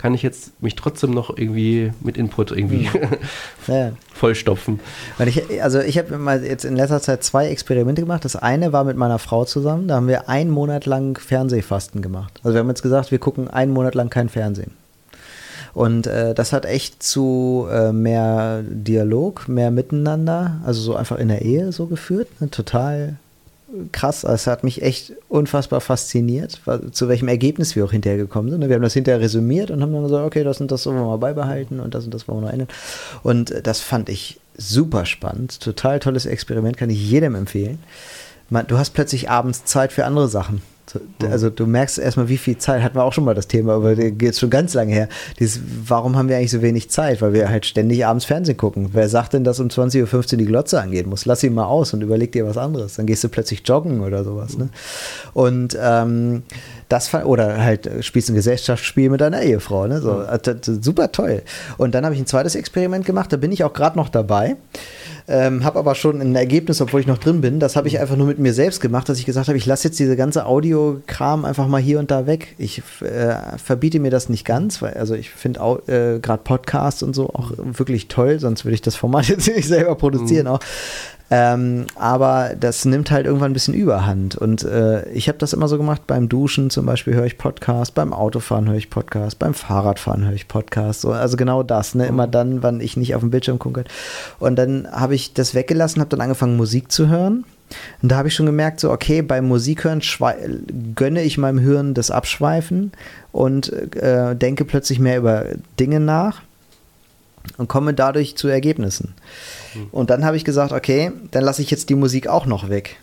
kann ich jetzt mich trotzdem noch irgendwie mit Input irgendwie hm. ja. vollstopfen. Weil ich, also ich habe mal jetzt in letzter Zeit zwei Experimente gemacht. Das eine war mit meiner Frau zusammen. Da haben wir einen Monat lang Fernsehfasten gemacht. Also wir haben jetzt gesagt, wir gucken einen Monat lang kein Fernsehen. Und äh, das hat echt zu äh, mehr Dialog, mehr Miteinander, also so einfach in der Ehe so geführt. Ne? Total krass. Es hat mich echt unfassbar fasziniert, zu welchem Ergebnis wir auch hinterher gekommen sind. Wir haben das hinterher resümiert und haben dann gesagt, okay, das und das wollen wir mal beibehalten und das und das wollen wir noch ändern. Und das fand ich super spannend. Total tolles Experiment, kann ich jedem empfehlen. Du hast plötzlich abends Zeit für andere Sachen. Mhm. Also du merkst erstmal, wie viel Zeit, hatten wir auch schon mal das Thema, aber geht schon ganz lange her. Dieses, warum haben wir eigentlich so wenig Zeit? Weil wir halt ständig abends Fernsehen gucken. Wer sagt denn, dass um 20.15 Uhr die Glotze angehen muss? Lass ihn mal aus und überleg dir was anderes. Dann gehst du plötzlich joggen oder sowas. Ne? Und ähm, das oder halt spielst ein Gesellschaftsspiel mit deiner Ehefrau. Ne? So, mhm. super toll. Und dann habe ich ein zweites Experiment gemacht, da bin ich auch gerade noch dabei. Ähm, habe aber schon ein Ergebnis, obwohl ich noch drin bin. Das habe ich einfach nur mit mir selbst gemacht, dass ich gesagt habe, ich lasse jetzt diese ganze Audiokram einfach mal hier und da weg. Ich äh, verbiete mir das nicht ganz, weil also ich finde äh, gerade Podcasts und so auch wirklich toll, sonst würde ich das Format jetzt nicht selber produzieren mhm. auch. Ähm, aber das nimmt halt irgendwann ein bisschen Überhand. Und äh, ich habe das immer so gemacht, beim Duschen zum Beispiel höre ich Podcast, beim Autofahren höre ich Podcast, beim Fahrradfahren höre ich Podcast. So, also genau das, ne? Immer dann, wann ich nicht auf dem Bildschirm gucke. Und dann habe ich das weggelassen, habe dann angefangen, Musik zu hören. Und da habe ich schon gemerkt, so, okay, beim Musikhören gönne ich meinem Hirn das Abschweifen und äh, denke plötzlich mehr über Dinge nach und komme dadurch zu Ergebnissen. Mhm. Und dann habe ich gesagt, okay, dann lasse ich jetzt die Musik auch noch weg.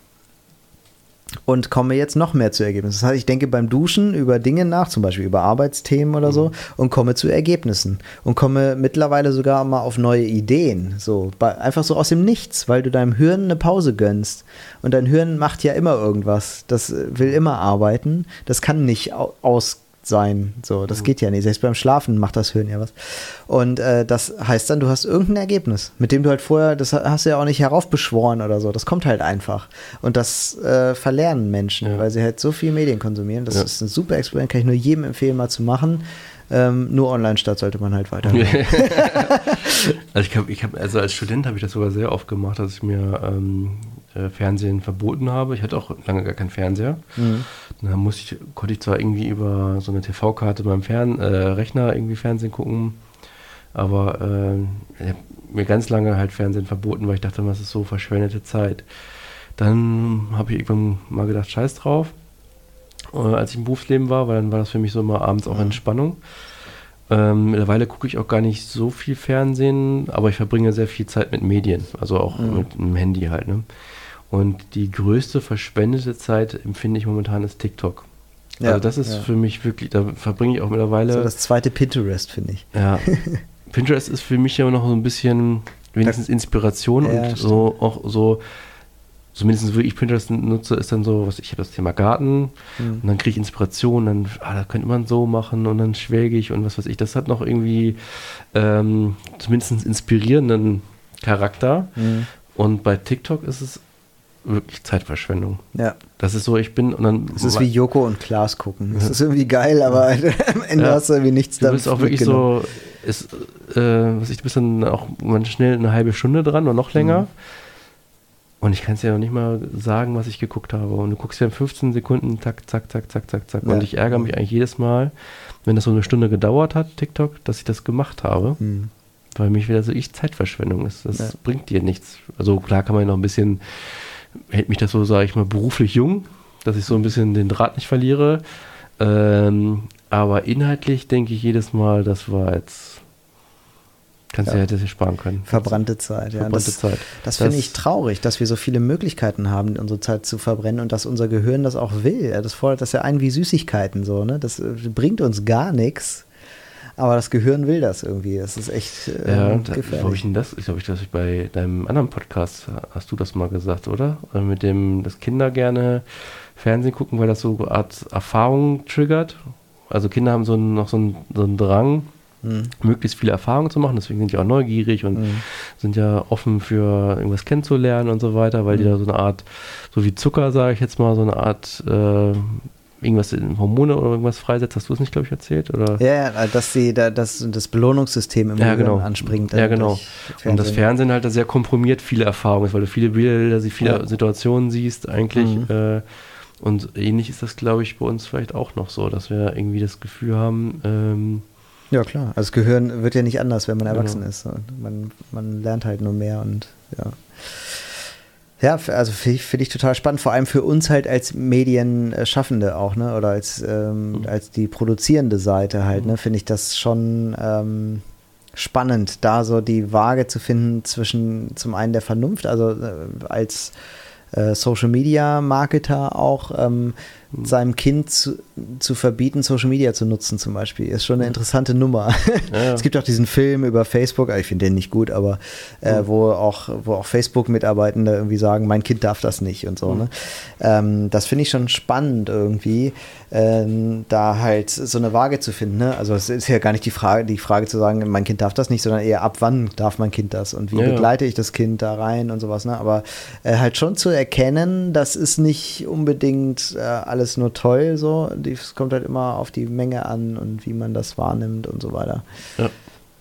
Und komme jetzt noch mehr zu Ergebnissen. Das heißt, ich denke beim Duschen über Dinge nach, zum Beispiel über Arbeitsthemen oder so, mhm. und komme zu Ergebnissen. Und komme mittlerweile sogar mal auf neue Ideen. So, einfach so aus dem Nichts, weil du deinem Hirn eine Pause gönnst. Und dein Hirn macht ja immer irgendwas. Das will immer arbeiten. Das kann nicht aus sein. So, das mhm. geht ja nicht. Selbst beim Schlafen macht das Hirn ja was. Und äh, das heißt dann, du hast irgendein Ergebnis, mit dem du halt vorher, das hast du ja auch nicht heraufbeschworen oder so. Das kommt halt einfach. Und das äh, verlernen Menschen, ja. weil sie halt so viel Medien konsumieren. Das ja. ist ein super Experiment, kann ich nur jedem empfehlen, mal zu machen. Ähm, nur online statt sollte man halt weiter. also ich habe, ich hab, also als Student habe ich das sogar sehr oft gemacht, dass ich mir ähm, äh, Fernsehen verboten habe. Ich hatte auch lange gar keinen Fernseher. Mhm. Dann musste ich, konnte ich zwar irgendwie über so eine TV-Karte beim Fern äh, Rechner irgendwie Fernsehen gucken, aber äh, ich habe mir ganz lange halt Fernsehen verboten, weil ich dachte, das ist so verschwendete Zeit. Dann habe ich irgendwann mal gedacht, scheiß drauf, äh, als ich im Berufsleben war, weil dann war das für mich so immer abends auch mhm. Entspannung. Ähm, mittlerweile gucke ich auch gar nicht so viel Fernsehen, aber ich verbringe sehr viel Zeit mit Medien, also auch mhm. mit dem Handy halt. Ne? Und die größte verschwendete Zeit empfinde ich momentan ist TikTok. Ja, also das ist ja. für mich wirklich, da verbringe ich auch mittlerweile. So das zweite Pinterest, finde ich. Ja. Pinterest ist für mich ja noch so ein bisschen wenigstens Inspiration ja, und stimmt. so auch so, zumindest wie ich Pinterest nutze, ist dann so, was ich habe das Thema Garten mhm. und dann kriege ich Inspiration, dann, ah, da könnte man so machen und dann schwelge ich und was weiß ich. Das hat noch irgendwie ähm, zumindest inspirierenden Charakter. Mhm. Und bei TikTok ist es wirklich Zeitverschwendung. Ja. Das ist so, ich bin und dann. Es ist wie Joko und Klaas gucken. Das ist irgendwie geil, aber am Ende ja. hast du irgendwie nichts damit. Du bist auch wirklich so, ist, äh, was ich, du bist dann auch schnell eine halbe Stunde dran oder noch länger. Mhm. Und ich kann es ja noch nicht mal sagen, was ich geguckt habe. Und du guckst ja in 15 Sekunden, zack, zack, zack, zack, zack, zack. Ja. Und ich ärgere mich eigentlich jedes Mal, wenn das so eine Stunde gedauert hat, TikTok, dass ich das gemacht habe. Mhm. Weil mich wieder so ich Zeitverschwendung ist. Das ja. bringt dir nichts. Also klar kann man ja noch ein bisschen hält mich das so, sage ich mal, beruflich jung, dass ich so ein bisschen den Draht nicht verliere. Ähm, aber inhaltlich denke ich jedes Mal, das war jetzt. Kannst du ja. hättest du sparen können. Verbrannte Zeit, ja. Verbrannte das, Zeit. Das, das finde ich traurig, dass wir so viele Möglichkeiten haben, unsere Zeit zu verbrennen und dass unser Gehirn das auch will. Das fordert das ja ein wie Süßigkeiten so, ne? Das äh, bringt uns gar nichts Aber das Gehirn will das irgendwie. Das ist echt äh, ja, gefährlich. Wo ich denn das? Ich glaube, ich das bei deinem anderen Podcast hast du das mal gesagt, oder? Äh, mit dem, dass Kinder gerne Fernsehen gucken, weil das so eine Art Erfahrung triggert. Also Kinder haben so einen, noch so einen, so einen Drang, mhm. möglichst viele Erfahrungen zu machen. Deswegen sind die auch neugierig und mhm. sind ja offen für irgendwas kennenzulernen und so weiter, weil mhm. die da so eine Art, so wie Zucker, sage ich jetzt mal, so eine Art äh, irgendwas in Hormone oder irgendwas freisetzt. Hast du es nicht, glaube ich, erzählt? Oder? Ja, ja, dass sie da, das, das Belohnungssystem im ja, genau. anspringt. Ja, genau. Und das Fernsehen halt da sehr komprimiert viele Erfahrungen ist, weil du viele Bilder, viele ja. Situationen siehst eigentlich. Mhm. Äh, und ähnlich ist das, glaube ich, bei uns vielleicht auch noch so, dass wir irgendwie das Gefühl haben, ähm, ja, klar. Also das Gehirn wird ja nicht anders, wenn man erwachsen genau. ist. Man, man lernt halt nur mehr und ja. Ja, also finde ich, find ich total spannend, vor allem für uns halt als Medienschaffende auch, ne? Oder als, ähm, mhm. als die produzierende Seite halt, ne, mhm. finde ich das schon ähm, spannend, da so die Waage zu finden zwischen zum einen der Vernunft, also äh, als äh, Social Media Marketer auch ähm, seinem Kind zu, zu, verbieten, Social Media zu nutzen zum Beispiel, ist schon eine interessante Nummer. Ja, ja. Es gibt auch diesen Film über Facebook, ich finde den nicht gut, aber äh, mhm. wo auch, wo auch Facebook-Mitarbeitende irgendwie sagen, mein Kind darf das nicht und so. Mhm. Ne? Ähm, das finde ich schon spannend irgendwie, ähm, da halt so eine Waage zu finden. Ne? Also es ist ja gar nicht die Frage, die Frage zu sagen, mein Kind darf das nicht, sondern eher ab wann darf mein Kind das und wie ja, begleite ich das Kind da rein und sowas. Ne? Aber äh, halt schon zu erkennen, das ist nicht unbedingt äh, alles nur toll, so. Es kommt halt immer auf die Menge an und wie man das wahrnimmt und so weiter. Ja.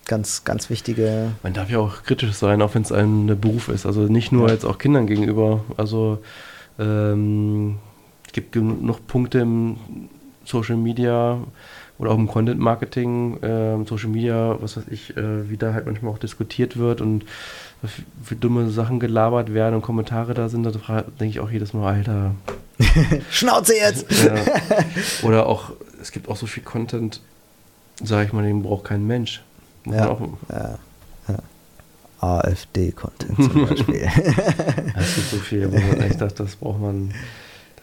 Ganz, ganz wichtige. Man darf ja auch kritisch sein, auch wenn es ein Beruf ist. Also nicht nur ja. jetzt auch Kindern gegenüber. Also ähm, es gibt genug Punkte im Social Media oder auch im Content Marketing, äh, Social Media, was weiß ich, äh, wie da halt manchmal auch diskutiert wird und für dumme Sachen gelabert werden und Kommentare da sind, da denke ich auch jedes Mal, Alter. Schnauze jetzt! ja. Oder auch, es gibt auch so viel Content, sage ich mal, den braucht kein Mensch. Ja, auch, ja, ja. AfD-Content zum Beispiel. Es gibt so viel, wo man echt dachte, das braucht man,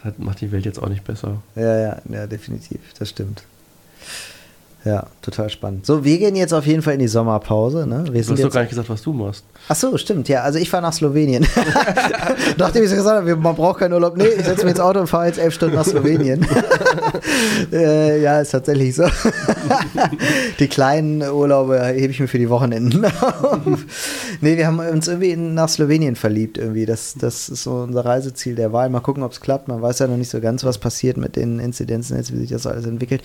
das macht die Welt jetzt auch nicht besser. Ja, ja, ja, definitiv, das stimmt. Ja, total spannend. So, wir gehen jetzt auf jeden Fall in die Sommerpause. Ne? Wir du hast doch gar nicht gesagt, was du machst. Ach so, stimmt. Ja, also ich fahre nach Slowenien. Nachdem ich so gesagt habe, man braucht keinen Urlaub. Nee, ich setze mich ins Auto und fahre jetzt elf Stunden nach Slowenien. äh, ja, ist tatsächlich so. die kleinen Urlaube hebe ich mir für die Wochenenden auf. nee, wir haben uns irgendwie nach Slowenien verliebt irgendwie. Das, das ist so unser Reiseziel der Wahl. Mal gucken, ob es klappt. Man weiß ja noch nicht so ganz, was passiert mit den Inzidenzen jetzt, wie sich das alles entwickelt.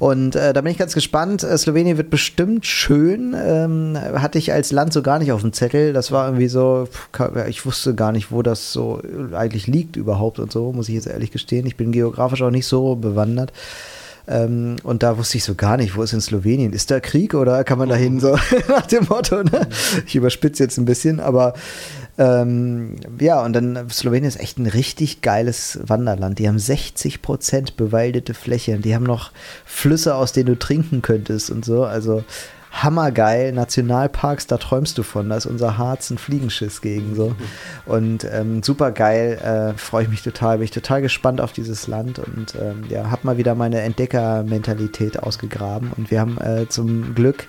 Und äh, da bin ich ganz gespannt. Äh, Slowenien wird bestimmt schön. Ähm, hatte ich als Land so gar nicht auf dem Zettel. Das war irgendwie so, ich wusste gar nicht, wo das so eigentlich liegt überhaupt und so, muss ich jetzt ehrlich gestehen. Ich bin geografisch auch nicht so bewandert. Ähm, und da wusste ich so gar nicht, wo ist in Slowenien? Ist da Krieg oder kann man da hin? So nach dem Motto, ne? Ich überspitze jetzt ein bisschen, aber ähm, ja, und dann Slowenien ist echt ein richtig geiles Wanderland. Die haben 60 Prozent bewaldete Fläche. Die haben noch Flüsse, aus denen du trinken könntest und so. Also hammergeil. Nationalparks, da träumst du von. Da ist unser Harz ein Fliegenschiss gegen so. Und ähm, super geil. Äh, Freue ich mich total. Bin ich total gespannt auf dieses Land und ähm, ja, hab mal wieder meine Entdeckermentalität ausgegraben. Und wir haben äh, zum Glück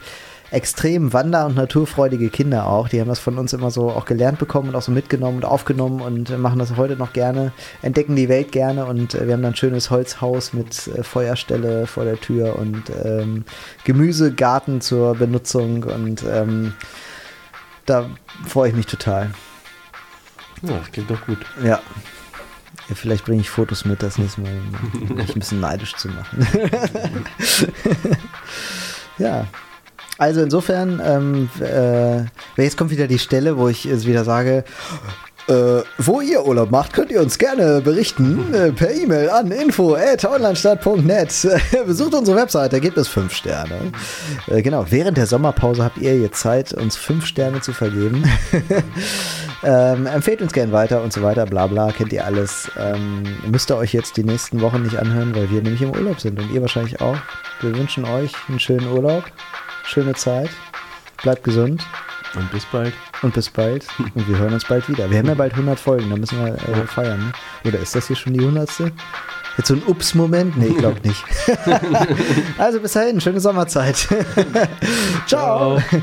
extrem wander- und naturfreudige Kinder auch. Die haben das von uns immer so auch gelernt bekommen und auch so mitgenommen und aufgenommen und machen das heute noch gerne, entdecken die Welt gerne und äh, wir haben dann ein schönes Holzhaus mit äh, Feuerstelle vor der Tür und ähm, Gemüsegarten zur Benutzung und ähm, da freue ich mich total. Ja, das klingt doch gut. Ja. Ja, vielleicht bringe ich Fotos mit das nächste Mal, um mich ein bisschen neidisch zu machen. ja, also insofern, ähm, äh, jetzt kommt wieder die Stelle, wo ich es wieder sage, äh, wo ihr Urlaub macht, könnt ihr uns gerne berichten äh, per E-Mail an info.onlinestadt.net. Besucht unsere Webseite, da gibt es fünf Sterne. Äh, genau, während der Sommerpause habt ihr jetzt Zeit, uns fünf Sterne zu vergeben. ähm, empfehlt uns gerne weiter und so weiter, bla bla, kennt ihr alles. Ähm, müsst ihr euch jetzt die nächsten Wochen nicht anhören, weil wir nämlich im Urlaub sind und ihr wahrscheinlich auch. Wir wünschen euch einen schönen Urlaub schöne Zeit. Bleibt gesund. Und bis bald. Und bis bald. Und wir hören uns bald wieder. Wir haben ja bald 100 Folgen, da müssen wir äh, feiern. Ne? Oder ist das hier schon die 100. Jetzt so ein Ups-Moment? Nee, ich glaube nicht. also bis dahin, schöne Sommerzeit. Ciao. Ciao.